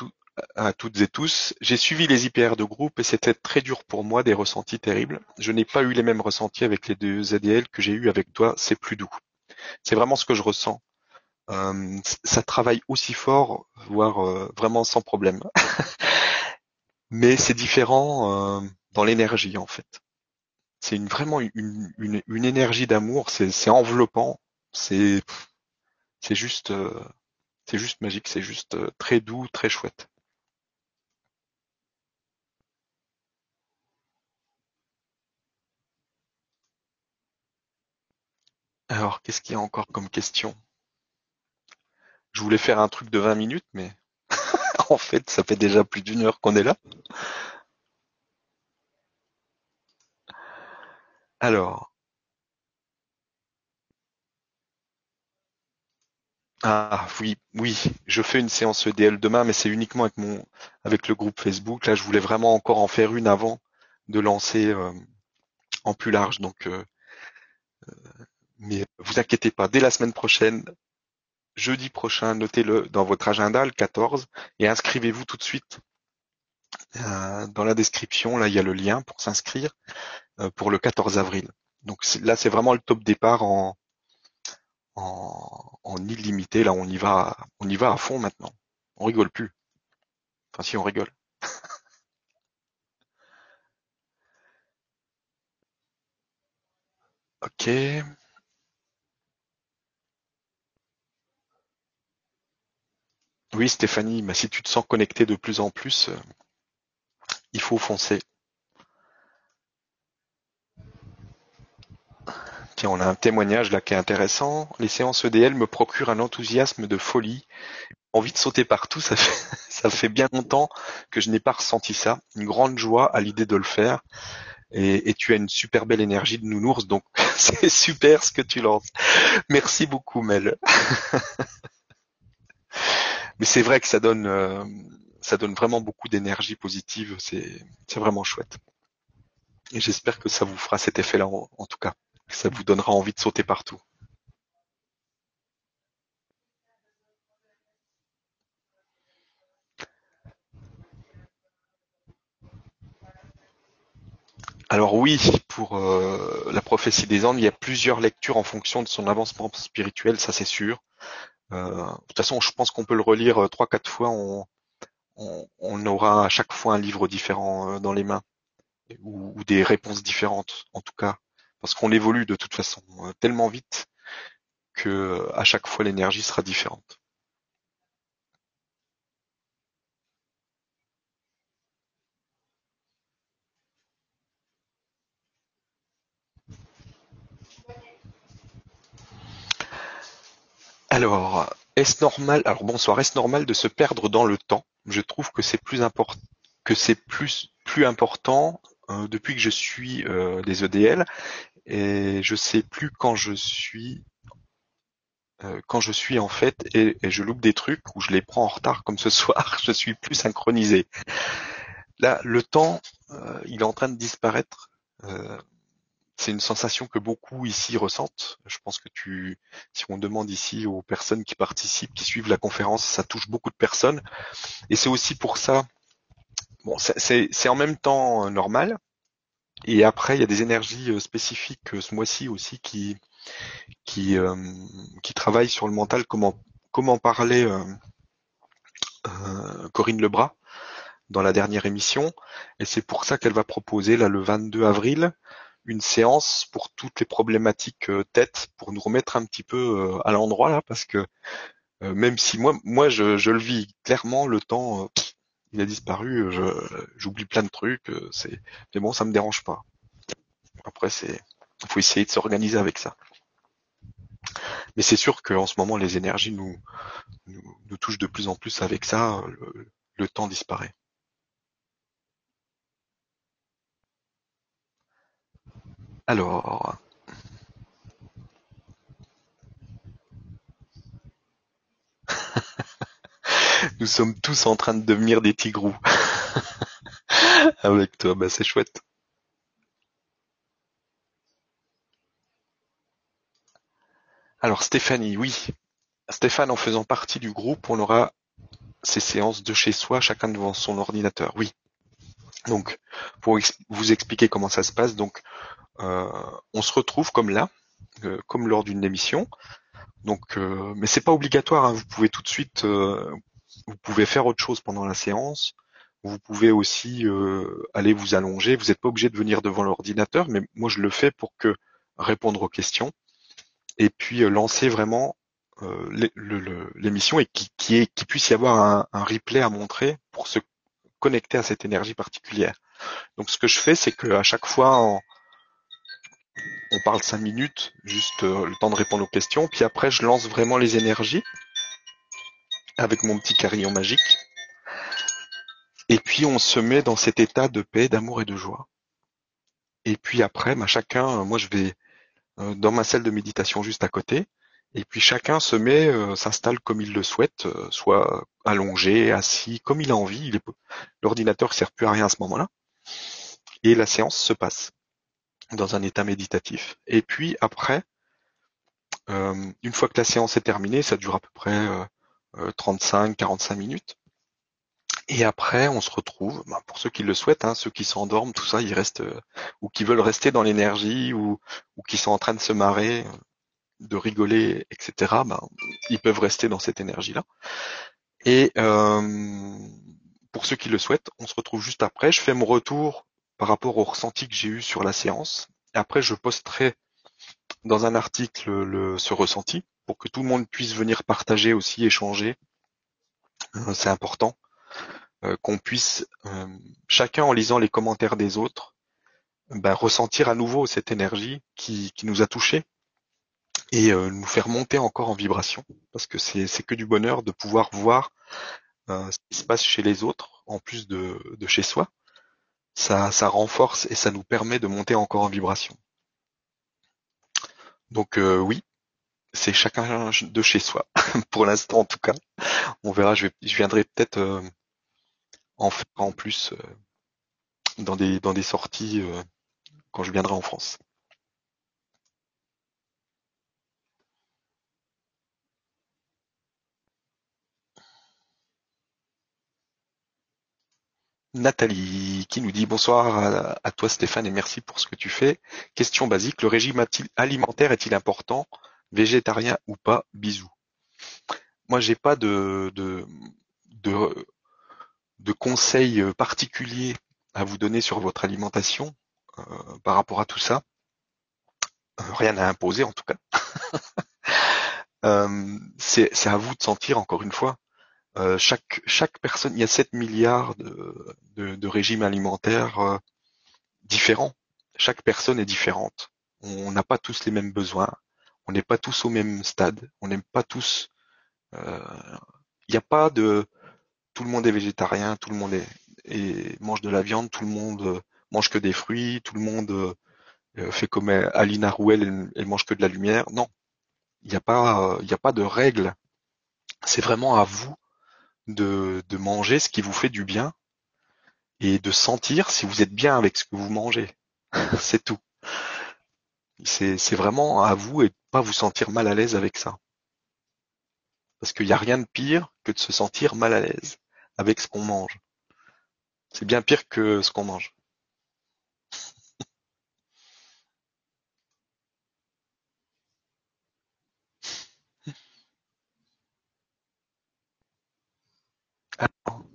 S1: à toutes et tous. J'ai suivi les IPR de groupe et c'était très dur pour moi, des ressentis terribles. Je n'ai pas eu les mêmes ressentis avec les deux ADL que j'ai eu avec toi, c'est plus doux. C'est vraiment ce que je ressens. Euh, ça travaille aussi fort, voire euh, vraiment sans problème. Mais c'est différent euh, dans l'énergie en fait. C'est une, vraiment une, une, une énergie d'amour, c'est enveloppant, c'est juste, euh, c'est juste magique, c'est juste euh, très doux, très chouette. Alors, qu'est-ce qu'il y a encore comme question? Je voulais faire un truc de 20 minutes, mais en fait, ça fait déjà plus d'une heure qu'on est là. Alors, ah oui, oui, je fais une séance EDL demain, mais c'est uniquement avec mon, avec le groupe Facebook. Là, je voulais vraiment encore en faire une avant de lancer euh, en plus large. Donc, euh, euh, mais vous inquiétez pas, dès la semaine prochaine, jeudi prochain, notez-le dans votre agenda, le 14, et inscrivez-vous tout de suite. dans la description, là, il y a le lien pour s'inscrire pour le 14 avril. Donc là, c'est vraiment le top départ en, en, en illimité. Là, on y va, on y va à fond maintenant. On rigole plus. Enfin, si on rigole. ok. Oui, Stéphanie, mais si tu te sens connecté de plus en plus, euh, il faut foncer. On a un témoignage là qui est intéressant. Les séances EDL me procurent un enthousiasme de folie. Envie de sauter partout, ça fait, ça fait bien longtemps que je n'ai pas ressenti ça. Une grande joie à l'idée de le faire. Et, tu as une super belle énergie de nounours, donc c'est super ce que tu lances. Merci beaucoup, Mel. Mais c'est vrai que ça donne, euh, ça donne vraiment beaucoup d'énergie positive. C'est, vraiment chouette. Et j'espère que ça vous fera cet effet-là, en tout cas. Ça vous donnera envie de sauter partout. Alors oui, pour euh, la prophétie des Andes, il y a plusieurs lectures en fonction de son avancement spirituel, ça c'est sûr. Euh, de toute façon, je pense qu'on peut le relire euh, trois, quatre fois. On, aura à chaque fois un livre différent dans les mains ou des réponses différentes, en tout cas, parce qu'on évolue de toute façon tellement vite que à chaque fois l'énergie sera différente. Alors, est-ce normal, alors bonsoir, est-ce normal de se perdre dans le temps? Je trouve que c'est plus important, euh, depuis que je suis euh, des EDL et je sais plus quand je suis euh, quand je suis en fait et, et, je loupe des trucs ou je les prends en retard comme ce soir, je suis plus synchronisé. Là, le temps, euh, il est en train de disparaître. Euh, c'est une sensation que beaucoup ici ressentent. Je pense que tu, si on demande ici aux personnes qui participent, qui suivent la conférence, ça touche beaucoup de personnes. Et c'est aussi pour ça, bon, c'est en même temps euh, normal. Et après, il y a des énergies euh, spécifiques euh, ce mois-ci aussi qui, qui, euh, qui travaillent sur le mental. Comment, comment parler euh, Corinne Lebras dans la dernière émission. Et c'est pour ça qu'elle va proposer là le 22 avril une séance pour toutes les problématiques euh, tête pour nous remettre un petit peu euh, à l'endroit là parce que euh, même si moi moi je, je, le vis clairement le temps il a disparu j'oublie plein de trucs c'est mais bon ça me dérange pas. Après c'est faut essayer de s'organiser avec ça. Mais c'est sûr qu'en ce moment les énergies nous touchent de plus en plus avec ça le, le temps disparaît. Alors, nous sommes tous en train de devenir des tigrous avec toi, bah c'est chouette. Alors Stéphanie, oui. Stéphane, en faisant partie du groupe, on aura ces séances de chez soi, chacun devant son ordinateur. Oui. Donc, pour vous expliquer comment ça se passe, donc euh, on se retrouve comme là, euh, comme lors d'une émission. Donc, euh, mais c'est pas obligatoire. Hein. vous pouvez tout de suite, vous pouvez faire autre chose pendant la séance. Vous pouvez aussi aller vous allonger. Vous n'êtes pas obligé de venir devant l'ordinateur, mais moi je le fais pour que répondre aux questions et puis lancer vraiment euh, l'émission et qui, puisse y avoir un, un, replay à montrer pour se connecter à cette énergie particulière. Donc ce que je fais, c'est que à chaque fois, on parle cinq minutes, juste euh, le temps de répondre aux questions, puis après je lance vraiment les énergies avec mon petit carillon magique. Et puis on se met dans cet état de paix, d'amour et de joie. Et puis après, bah, chacun, moi je vais euh, dans ma salle de méditation juste à côté, et puis chacun se met, euh, s'installe comme il le souhaite, euh, soit allongé, assis, comme il a envie. L'ordinateur ne sert plus à rien à ce moment-là. Et la séance se passe dans un état méditatif. Et puis après, une fois que la séance est terminée, ça dure à peu près 35-45 minutes. Et après, on se retrouve, ben, pour ceux qui le souhaitent, hein, ceux qui s'endorment, tout ça, ils restent, euh, ou qui veulent rester dans l'énergie, ou, qui sont en train de se marrer, euh, de rigoler, etc. Ben, ils peuvent rester dans cette énergie-là. Et euh, pour ceux qui le souhaitent, on se retrouve juste après. Je fais mon retour par rapport au ressenti que j'ai eu sur la séance. Après, je posterai dans un article le, ce ressenti pour que tout le monde puisse venir partager aussi, échanger. C'est important. Euh, qu'on puisse euh, chacun en lisant les commentaires des autres ben, ressentir à nouveau cette énergie qui, nous a touchés et euh, nous faire monter encore en vibration parce que c'est que du bonheur de pouvoir voir ce qui se passe chez les autres en plus de, chez soi. Ça, ça renforce et ça nous permet de monter encore en vibration. Donc oui, c'est chacun de chez soi, pour l'instant en tout cas. On verra, je, viendrai peut-être en faire en plus euh, dans des dans des sorties euh, quand je viendrai en France. Nathalie qui nous dit bonsoir à, toi Stéphane et merci pour ce que tu fais. Question basique, le régime alimentaire est-il important? Végétarien ou pas Bisous. Moi j'ai pas de, de, de, de conseils euh, particuliers à vous donner sur votre alimentation euh, par rapport à tout ça. Euh, rien à imposer en tout cas. c'est à vous de sentir encore une fois. chaque, chaque personne, il y a 7 milliards de, de, régimes alimentaires différents. Chaque personne est différente. On n'a pas tous les mêmes besoins. On n'est pas tous au même stade. On n'aime pas tous. Il n'y a pas de tout le monde est végétarien, tout le monde mange de la viande, tout le monde euh, mange que des fruits, tout le monde euh, fait comme Alina Rouel et, mange que de la lumière. Non, il n'y a pas, il a pas de règle. C'est vraiment à vous de, de manger ce qui vous fait du bien et de sentir si vous êtes bien avec ce que vous mangez. c'est tout. C'est vraiment à vous et pas vous sentir mal à l'aise avec ça. Parce qu'il n'y a rien de pire que de se sentir mal à l'aise avec ce qu'on mange. C'est bien pire que ce qu'on mange.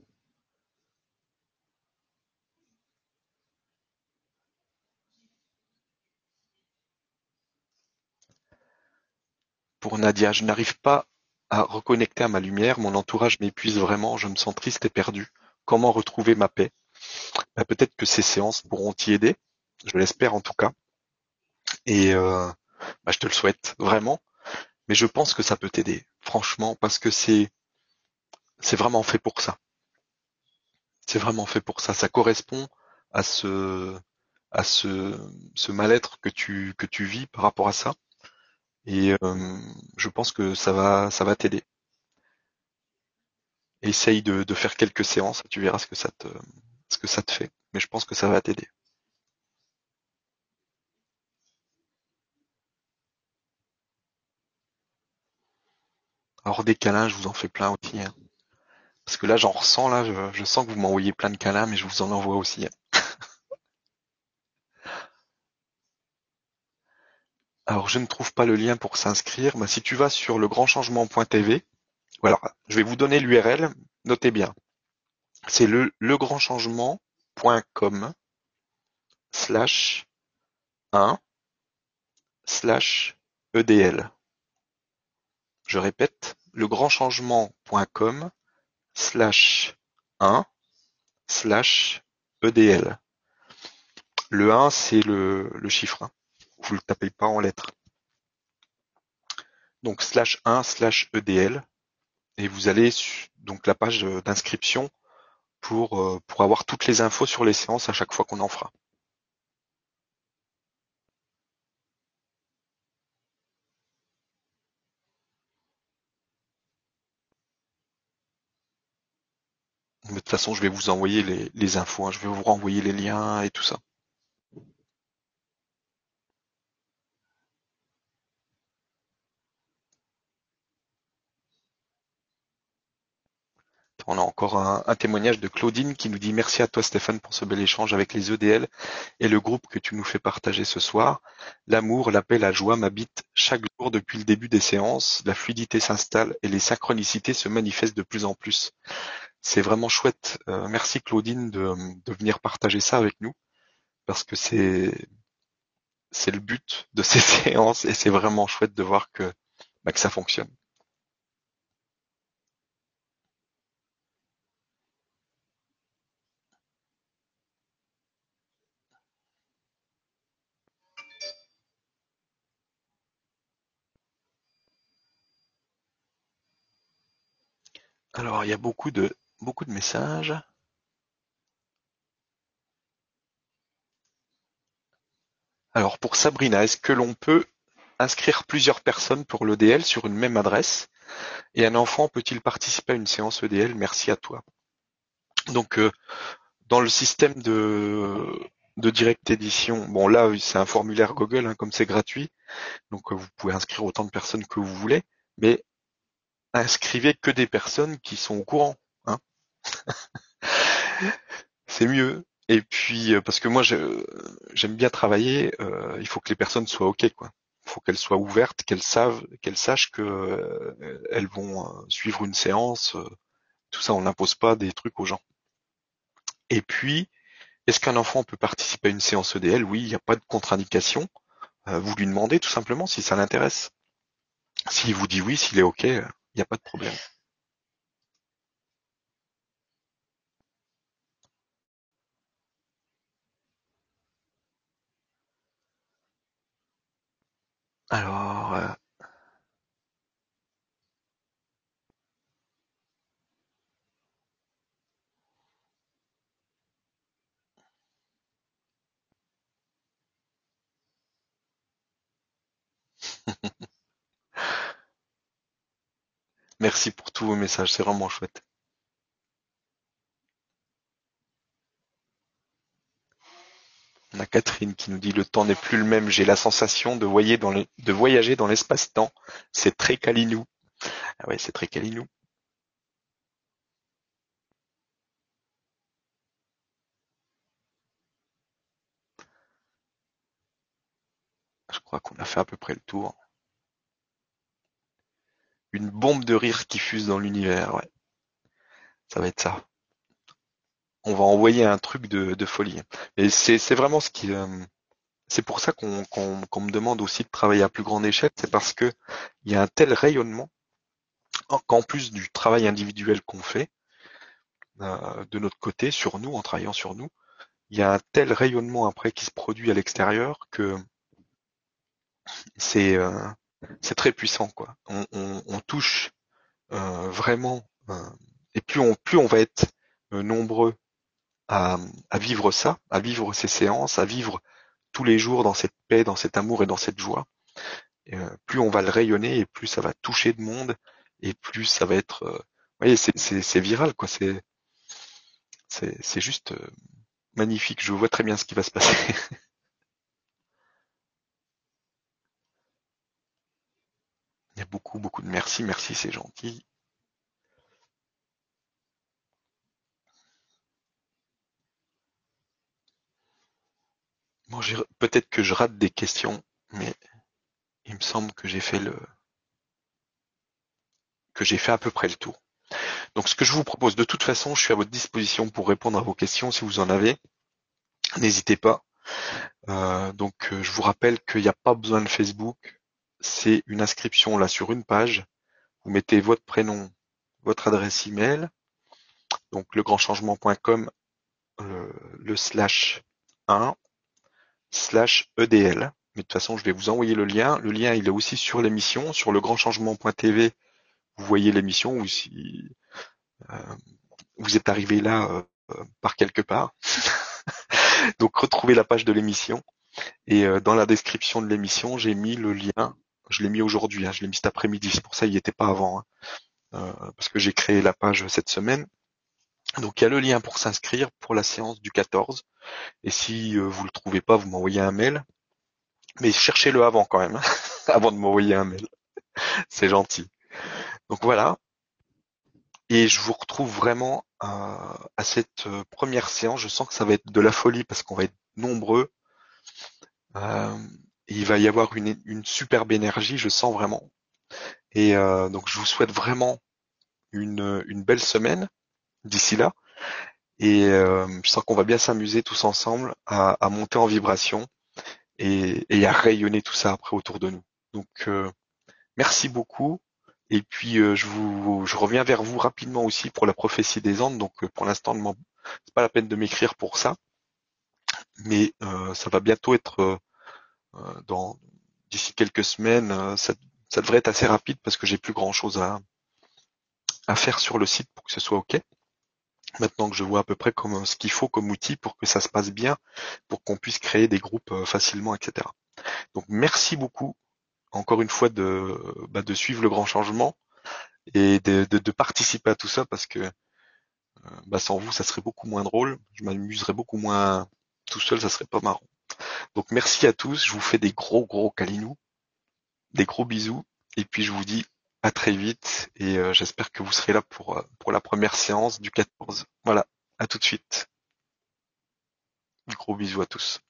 S1: Nadia, je n'arrive pas à reconnecter à ma lumière, mon entourage m'épuise vraiment, je me sens triste et perdu. Comment retrouver ma paix? Bah, Peut-être que ces séances pourront t'y aider, je l'espère en tout cas. Et euh, bah, je te le souhaite vraiment. Mais je pense que ça peut t'aider, franchement, parce que c'est vraiment fait pour ça. C'est vraiment fait pour ça. Ça correspond à ce à ce, mal-être que tu vis par rapport à ça. Et euh, je pense que ça va, ça va t'aider. Essaye de, faire quelques séances, tu verras ce que ça te, ce que ça te fait. Mais je pense que ça va t'aider. Alors des câlins, je vous en fais plein aussi. Hein. Parce que là, j'en ressens, là, je, je sens que vous m'envoyez plein de câlins, mais je vous en envoie aussi. Hein. Alors, je ne trouve pas le lien pour s'inscrire. mais si tu vas sur legrandchangement.tv, voilà, je vais vous donner l'URL. Notez bien. C'est le legrandchangement.com slash 1 slash EDL. je répète, legrandchangement.com slash 1 slash EDL. Le 1, c'est le, le chiffre 1. Vous le tapez pas en lettres. Donc slash 1 slash EDL. Et vous allez sur donc la page d'inscription pour, euh, pour avoir toutes les infos sur les séances à chaque fois qu'on en fera. de toute façon, je vais vous envoyer les, les infos, hein. je vais vous renvoyer les liens et tout ça. On a encore un, témoignage de Claudine qui nous dit merci à toi Stéphane pour ce bel échange avec les EDL et le groupe que tu nous fais partager ce soir. L'amour, la paix, la joie m'habitent chaque jour depuis le début des séances. La fluidité s'installe et les synchronicités se manifestent de plus en plus. C'est vraiment chouette. Euh, merci Claudine de, venir partager ça avec nous parce que c'est c'est le but de ces séances et c'est vraiment chouette de voir que, bah, que ça fonctionne. Alors, il y a beaucoup de, beaucoup de messages. Alors, pour Sabrina, est-ce que l'on peut inscrire plusieurs personnes pour l'EDL sur une même adresse? Et un enfant peut-il participer à une séance EDL Merci à toi. Donc, euh, dans le système de, de Direct Edition, bon là, c'est un formulaire Google, hein, comme c'est gratuit. Donc, euh, vous pouvez inscrire autant de personnes que vous voulez. Mais inscrivez que des personnes qui sont au courant. Hein c'est mieux. Et puis euh, parce que moi j'aime bien travailler, euh, il faut que les personnes soient ok quoi. Il faut qu'elles soient ouvertes, qu'elles savent, qu'elles sachent que euh, elles vont suivre une séance. tout ça, on n'impose pas des trucs aux gens. Et puis, est-ce qu'un enfant peut participer à une séance EDL Oui, il n'y a pas de contre-indication. vous lui demandez tout simplement si ça l'intéresse. S'il vous dit oui, s'il est ok, n'y a pas de problème. Alors, euh, Merci pour tous vos messages, c'est vraiment chouette. On a Catherine qui nous dit le temps n'est plus le même, j'ai la sensation de, voyager dans l'espace-temps. C'est très calinou. Ah ouais, c'est très calinou. Je crois qu'on a fait à peu près le tour. Une bombe de rire qui fuse dans l'univers, ouais. Ça va être ça. On va envoyer un truc de, folie. Et c'est vraiment ce qui... Euh, c'est pour ça qu'on me demande aussi de travailler à plus grande échelle, c'est parce que il y a un tel rayonnement qu'en plus du travail individuel qu'on fait euh, de notre côté, sur nous, en travaillant sur nous, il y a un tel rayonnement après qui se produit à l'extérieur que c'est euh, c'est très puissant quoi. On, touche euh, vraiment euh, et plus on plus on va être euh, nombreux à, vivre ça, à vivre ces séances, à vivre tous les jours dans cette paix, dans cet amour et dans cette joie, plus on va le rayonner et plus ça va toucher de monde et plus ça va être, vous voyez, c'est viral quoi. C'est juste magnifique. Je vois très bien ce qui va se passer. Il y a beaucoup, beaucoup de merci, merci, c'est gentil. Bon, peut-être que je rate des questions, mais il me semble que j'ai fait le que j'ai fait à peu près le tour. Donc ce que je vous propose, de toute façon, je suis à votre disposition pour répondre à vos questions si vous en avez. N'hésitez pas. Euh, donc euh, je vous rappelle qu'il n'y a pas besoin de Facebook, c'est une inscription là sur une page. Vous mettez votre prénom, votre adresse email, donc legrandchangement.com, le, le slash 1 slash EDL. Mais de toute façon, je vais vous envoyer le lien. Le lien, il est aussi sur l'émission, sur legrandchangement.tv. Vous voyez l'émission ou si euh, vous êtes arrivé là euh, par quelque part. Donc retrouvez la page de l'émission. Et euh, dans la description de l'émission, j'ai mis le lien. Je l'ai mis aujourd'hui, hein, je l'ai mis cet après-midi, c'est pour ça il n'y était pas avant. Hein. Euh, parce que j'ai créé la page cette semaine. Donc il y a le lien pour s'inscrire pour la séance du 14. Et si vous le trouvez pas, vous m'envoyez un mail. Mais cherchez-le avant quand même, hein, avant de m'envoyer un mail. C'est gentil. Donc voilà. Et je vous retrouve vraiment à, cette euh, première séance. Je sens que ça va être de la folie parce qu'on va être nombreux. Euh, il va y avoir une, superbe énergie, je sens vraiment. Et euh, donc je vous souhaite vraiment une, belle semaine d'ici là. Et je sens qu'on va bien s'amuser tous ensemble à, monter en vibration et, à rayonner tout ça après autour de nous. Donc merci beaucoup. Et puis euh, je vous, je reviens vers vous rapidement aussi pour la prophétie des Andes. Donc euh, pour l'instant, c'est pas la peine de m'écrire pour ça, mais euh, ça va bientôt être dans d'ici quelques semaines. Ça, ça, devrait être assez rapide parce que j'ai plus grand chose à, à faire sur le site pour que ce soit ok. Maintenant que je vois à peu près comme ce qu'il faut comme outil pour que ça se passe bien, pour qu'on puisse créer des groupes facilement, etc. Donc merci beaucoup encore une fois de, bah, de suivre le grand changement et de, de, participer à tout ça parce que euh, bah, sans vous, ça serait beaucoup moins drôle. Je m'amuserais beaucoup moins tout seul, ça serait pas marrant. Donc merci à tous, je vous fais des gros gros calinous, des gros bisous, et puis je vous dis à très vite et euh, j'espère que vous serez là pour, euh, pour la première séance du 14. Voilà, à tout de suite. Gros bisous à tous.